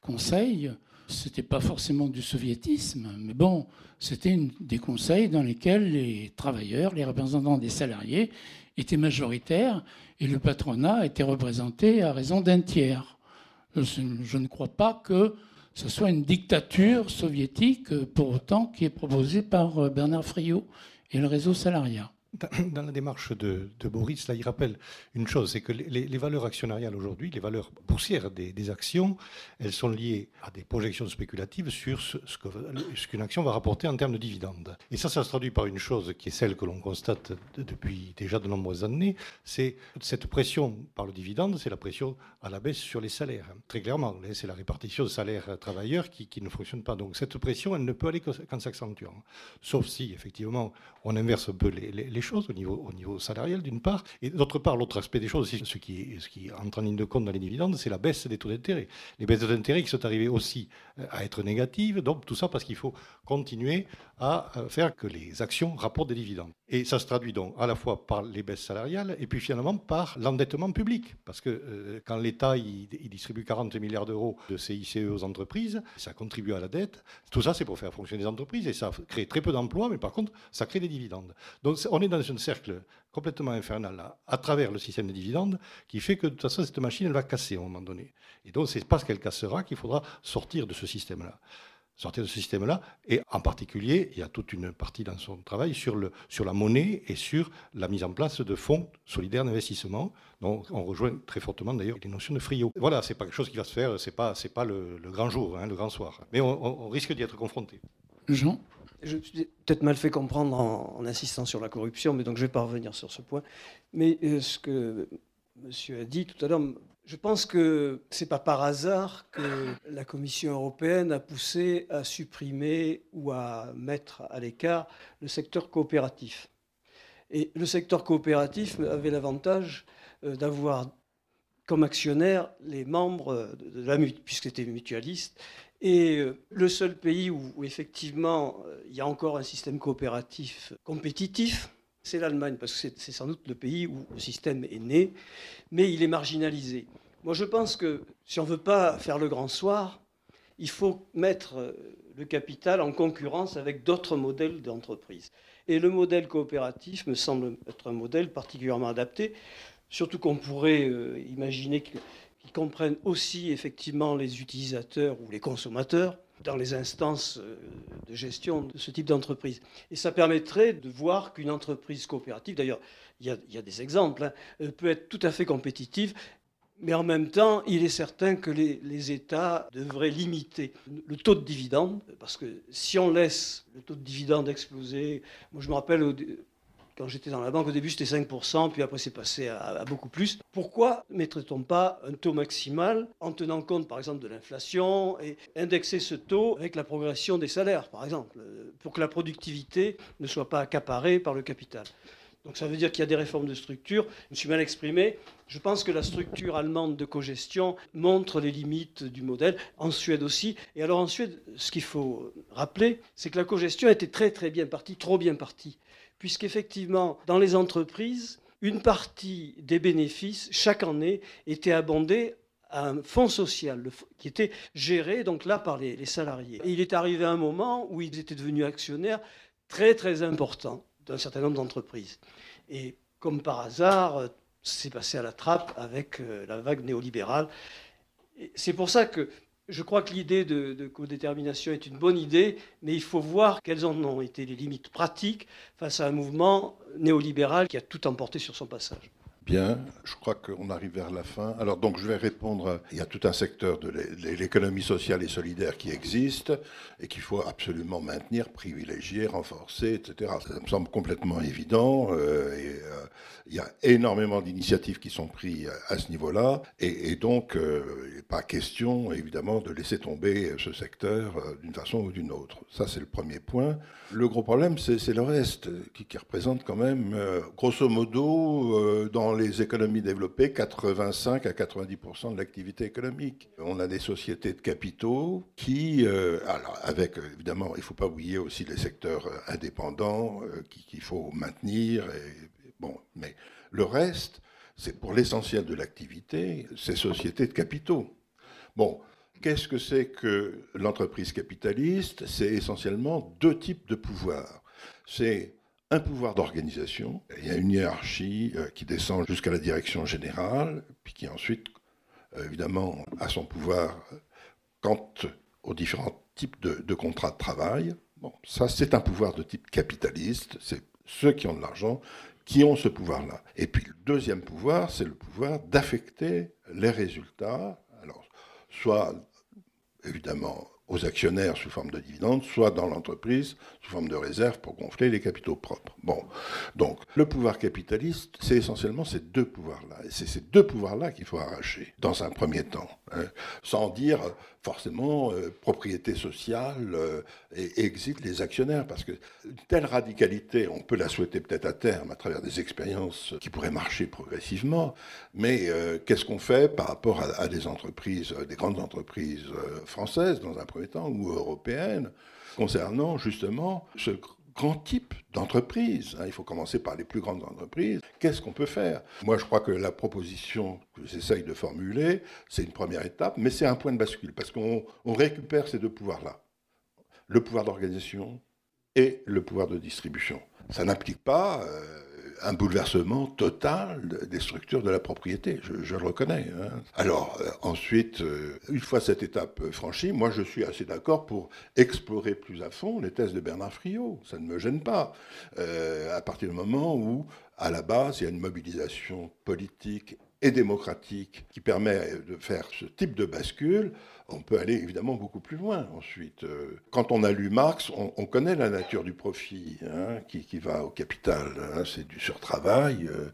conseils c'était pas forcément du soviétisme, mais bon, c'était des conseils dans lesquels les travailleurs, les représentants des salariés étaient majoritaires et le patronat était représenté à raison d'un tiers. Je ne crois pas que ce soit une dictature soviétique pour autant qui est proposée par Bernard Friot et le réseau salariat. Dans la démarche de, Boris, là, il rappelle une chose, c'est que les, valeurs actionnariales aujourd'hui, les valeurs boursières des, actions, elles sont liées à des projections spéculatives sur ce, qu'une action va rapporter en termes de dividendes. Et ça, ça se traduit par une chose qui est celle que l'on constate depuis déjà de nombreuses années, c'est cette pression par le dividende, c'est la pression à la baisse sur les salaires. Très clairement, c'est la répartition de salaires travailleurs qui, qui, ne fonctionne pas. Donc cette pression, elle ne peut aller qu'en s'accentuant. Sauf si, effectivement, on inverse un peu les choses au niveau, au niveau salarial, d'une part. Et d'autre part, l'autre aspect des choses, ce ce qui entre en ligne de compte dans les dividendes, c'est la baisse des taux d'intérêt. Les baisses d'intérêt qui sont arrivées aussi euh, à être négatives. Donc tout ça parce qu'il faut continuer à euh, faire que les actions rapportent des dividendes. Et ça se traduit donc à la fois par les baisses salariales et puis finalement par l'endettement public. Parce que euh, quand l'État il, distribue 40 milliards d'euros de CICE aux entreprises, ça contribue à la dette. Tout ça, c'est pour faire fonctionner les entreprises et ça crée très peu d'emplois, mais par contre, ça crée des dividendes. Donc on est dans un cercle complètement infernal à travers le système des dividendes qui fait que de toute façon, cette machine, elle va casser à un moment donné. Et donc, c'est parce qu'elle cassera qu'il faudra sortir de ce système-là sortir de ce système-là. Et en particulier, il y a toute une partie dans son travail sur, le, sur la monnaie et sur la mise en place de fonds solidaires d'investissement. Donc on rejoint très fortement d'ailleurs les notions de frio. Voilà, c'est pas quelque chose qui va se faire, c'est pas, c'est pas le, grand jour, hein, le grand soir. Mais on, risque d'y être confronté. Jean? Je suis peut-être mal fait comprendre en, insistant sur la corruption, mais donc je vais pas revenir sur ce point. Mais euh, ce que monsieur a dit tout à l'heure je pense que ce n'est pas par hasard que la Commission européenne a poussé à supprimer ou à mettre à l'écart le secteur coopératif. Et le secteur coopératif avait l'avantage euh, d'avoir comme actionnaires les membres de la puisque c'était mutualiste. Et euh, le seul pays où, effectivement euh, il y a encore un système coopératif compétitif, c'est l'Allemagne, parce que c'est sans doute le pays où le système est né, mais il est marginalisé. Moi, je pense que si on ne veut pas faire le grand soir, il faut mettre euh, le capital en concurrence avec d'autres modèles d'entreprise. Et le modèle coopératif me semble être un modèle particulièrement adapté, surtout qu'on pourrait euh, imaginer qu'il comprenne aussi effectivement les utilisateurs ou les consommateurs dans les instances euh, de gestion de ce type d'entreprise. Et ça permettrait de voir qu'une entreprise coopérative, d'ailleurs il y, a des exemples, hein, peut être tout à fait compétitive mais en même temps, il est certain que les, États devraient limiter le taux de dividende, parce que si on laisse le taux de dividende exploser, moi je me rappelle Quand j'étais dans la banque, au début, c'était 5%, puis après, c'est passé à, beaucoup plus. Pourquoi ne mettrait-on pas un taux maximal en tenant compte, par exemple, de l'inflation et indexer ce taux avec la progression des salaires, par exemple, pour que la productivité ne soit pas accaparée par le capital? Donc ça veut dire qu'il y a des réformes de structure. Je me suis mal exprimé. Je pense que la structure allemande de cogestion montre les limites du modèle, en Suède aussi. Et alors en Suède, ce qu'il faut rappeler, c'est que la cogestion était très très bien partie, trop bien partie puisqu'effectivement, dans les entreprises, une partie des bénéfices, chaque année, était abondée à un fonds social qui était géré donc là par les, salariés. Et il est arrivé un moment où ils étaient devenus actionnaires très très importants d'un certain nombre d'entreprises. Et comme par hasard, c'est passé à la trappe avec euh, la vague néolibérale. C'est pour ça que je crois que l'idée de, codétermination est une bonne idée, mais il faut voir quelles en ont été les limites pratiques face à un mouvement néolibéral qui a tout emporté sur son passage. Je crois qu'on arrive vers la fin. Alors donc je vais répondre, il y a tout un secteur de l'économie sociale et solidaire qui existe et qu'il faut absolument maintenir, privilégier, renforcer, etc. Ça me semble complètement évident. Euh, euh, il y a énormément d'initiatives qui sont prises à ce niveau-là et, donc euh, il n'est pas question évidemment de laisser tomber ce secteur d'une façon ou d'une autre. Ça c'est le premier point. Le gros problème c'est le reste qui, qui, représente quand même grosso modo dans les économies développées 85 à 90% de l'activité économique. On a des sociétés de capitaux qui, euh, alors avec évidemment, il ne faut pas oublier aussi les secteurs euh, indépendants euh, qu'il faut maintenir. Bon, mais le reste, c'est pour l'essentiel de l'activité, ces sociétés de capitaux. Bon, qu'est-ce que c'est que l'entreprise capitaliste? C'est essentiellement deux types de pouvoir. C'est un pouvoir d'organisation. Il y a une hiérarchie euh, qui descend jusqu'à la direction générale, puis qui ensuite, euh, évidemment, a son pouvoir quant aux différents types de, contrats de travail. Bon, ça, c'est un pouvoir de type capitaliste. C'est ceux qui ont de l'argent qui ont ce pouvoir-là. Et puis le deuxième pouvoir, c'est le pouvoir d'affecter les résultats. Alors, soit évidemment aux actionnaires sous forme de dividendes, soit dans l'entreprise sous forme de réserve pour gonfler les capitaux propres. Bon, donc le pouvoir capitaliste, c'est essentiellement ces deux pouvoirs-là. Et c'est ces deux pouvoirs-là qu'il faut arracher dans un premier temps, sans dire forcément euh, propriété sociale euh, et exit les actionnaires, parce que telle radicalité, on peut la souhaiter peut-être à terme à travers des expériences qui pourraient marcher progressivement, mais euh, qu'est-ce qu'on fait par rapport à, des entreprises, des grandes entreprises françaises dans un premier temps ou européennes, concernant justement ce grand type d'entreprise. Hein. Il faut commencer par les plus grandes entreprises. Qu'est-ce qu'on peut faire? Moi, je crois que la proposition que j'essaye de formuler, c'est une première étape, mais c'est un point de bascule, parce qu'on récupère ces deux pouvoirs-là. Le pouvoir d'organisation et le pouvoir de distribution. Ça n'implique pas... Euh, un bouleversement total des structures de la propriété, je, le reconnais. Hein. Alors euh, ensuite, euh, une fois cette étape franchie, moi je suis assez d'accord pour explorer plus à fond les thèses de Bernard Friot. Ça ne me gêne pas. Euh, à partir du moment où, à la base, il y a une mobilisation politique et démocratique qui permet de faire ce type de bascule, on peut aller évidemment beaucoup plus loin ensuite. Euh, quand on a lu Marx, on, connaît la nature du profit hein, qui, va au capital. Hein. c'est du surtravail euh,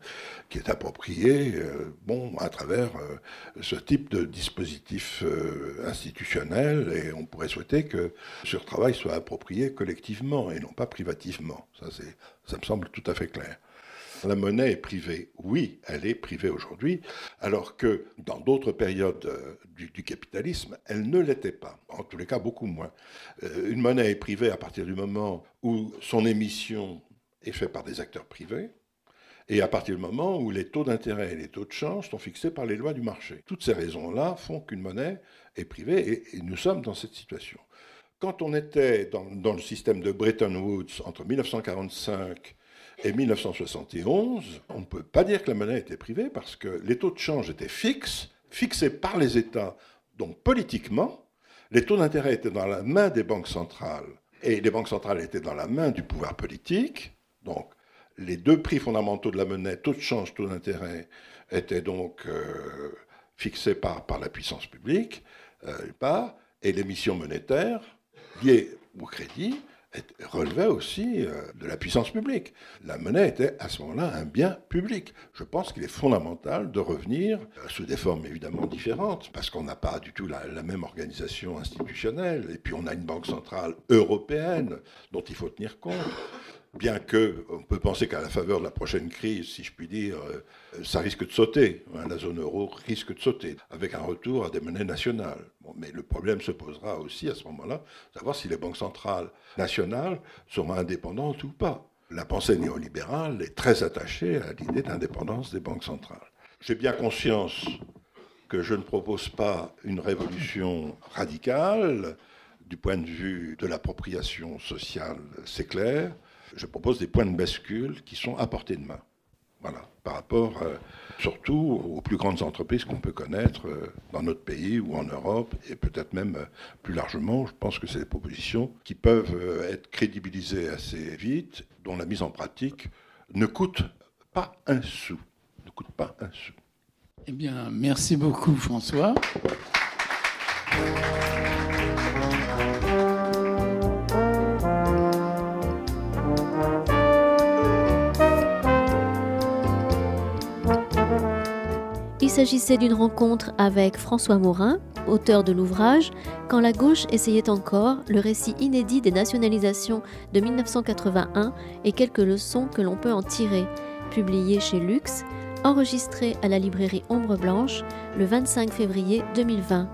qui est approprié euh, bon, à travers ce type de dispositif institutionnel et on pourrait souhaiter que ce surtravail soit approprié collectivement et non pas privativement. Ça, ça me semble tout à fait clair. La monnaie est privée. Oui, elle est privée aujourd'hui, alors que dans d'autres périodes euh, du, capitalisme, elle ne l'était pas. En tous les cas, beaucoup moins. Euh, une monnaie est privée à partir du moment où son émission est faite par des acteurs privés, et à partir du moment où les taux d'intérêt et les taux de change sont fixés par les lois du marché. Toutes ces raisons-là font qu'une monnaie est privée, et, nous sommes dans cette situation. Quand on était dans, dans le système de Bretton Woods entre 1945 et 1971, on ne peut pas dire que la monnaie était privée parce que les taux de change étaient fixes, fixés par les États. Donc politiquement, les taux d'intérêt étaient dans la main des banques centrales et les banques centrales étaient dans la main du pouvoir politique. Donc les deux prix fondamentaux de la monnaie, taux de change, taux d'intérêt, étaient donc euh, fixés par, par la puissance publique, euh, et l'émission monétaire liée au crédit relevait aussi euh, de la puissance publique. La monnaie était à ce moment-là un bien public. Je pense qu'il est fondamental de revenir euh, sous des formes évidemment différentes, parce qu'on n'a pas du tout la, la, même organisation institutionnelle, et puis on a une banque centrale européenne dont il faut tenir compte bien que on peut penser qu'à la faveur de la prochaine crise, si je puis dire, euh, ça risque de sauter. Hein, la zone euro risque de sauter, avec un retour à des monnaies nationales. mais le problème se posera aussi à ce moment-là, savoir si les banques centrales nationales seront indépendantes ou pas. La pensée néolibérale est très attachée à l'idée d'indépendance des banques centrales. J'ai bien conscience que je ne propose pas une révolution radicale du point de vue de l'appropriation sociale, c'est clair je propose des points de bascule qui sont à portée de main. Voilà, par rapport euh, surtout aux plus grandes entreprises qu'on peut connaître euh, dans notre pays ou en Europe, et peut-être même euh, plus largement, je pense que c'est des propositions qui peuvent être crédibilisées assez vite, dont la mise en pratique ne coûte pas un sou. Ne coûte pas un sou. Eh bien, merci beaucoup François. S'agissait d'une rencontre avec François Morin, auteur de l'ouvrage Quand la gauche essayait encore, le récit inédit des nationalisations de 1981 et quelques leçons que l'on peut en tirer, publié chez Lux, enregistré à la librairie Ombre Blanche le 25 février 2020.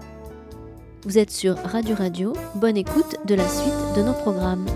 Vous êtes sur Radio Radio, bonne écoute de la suite de nos programmes.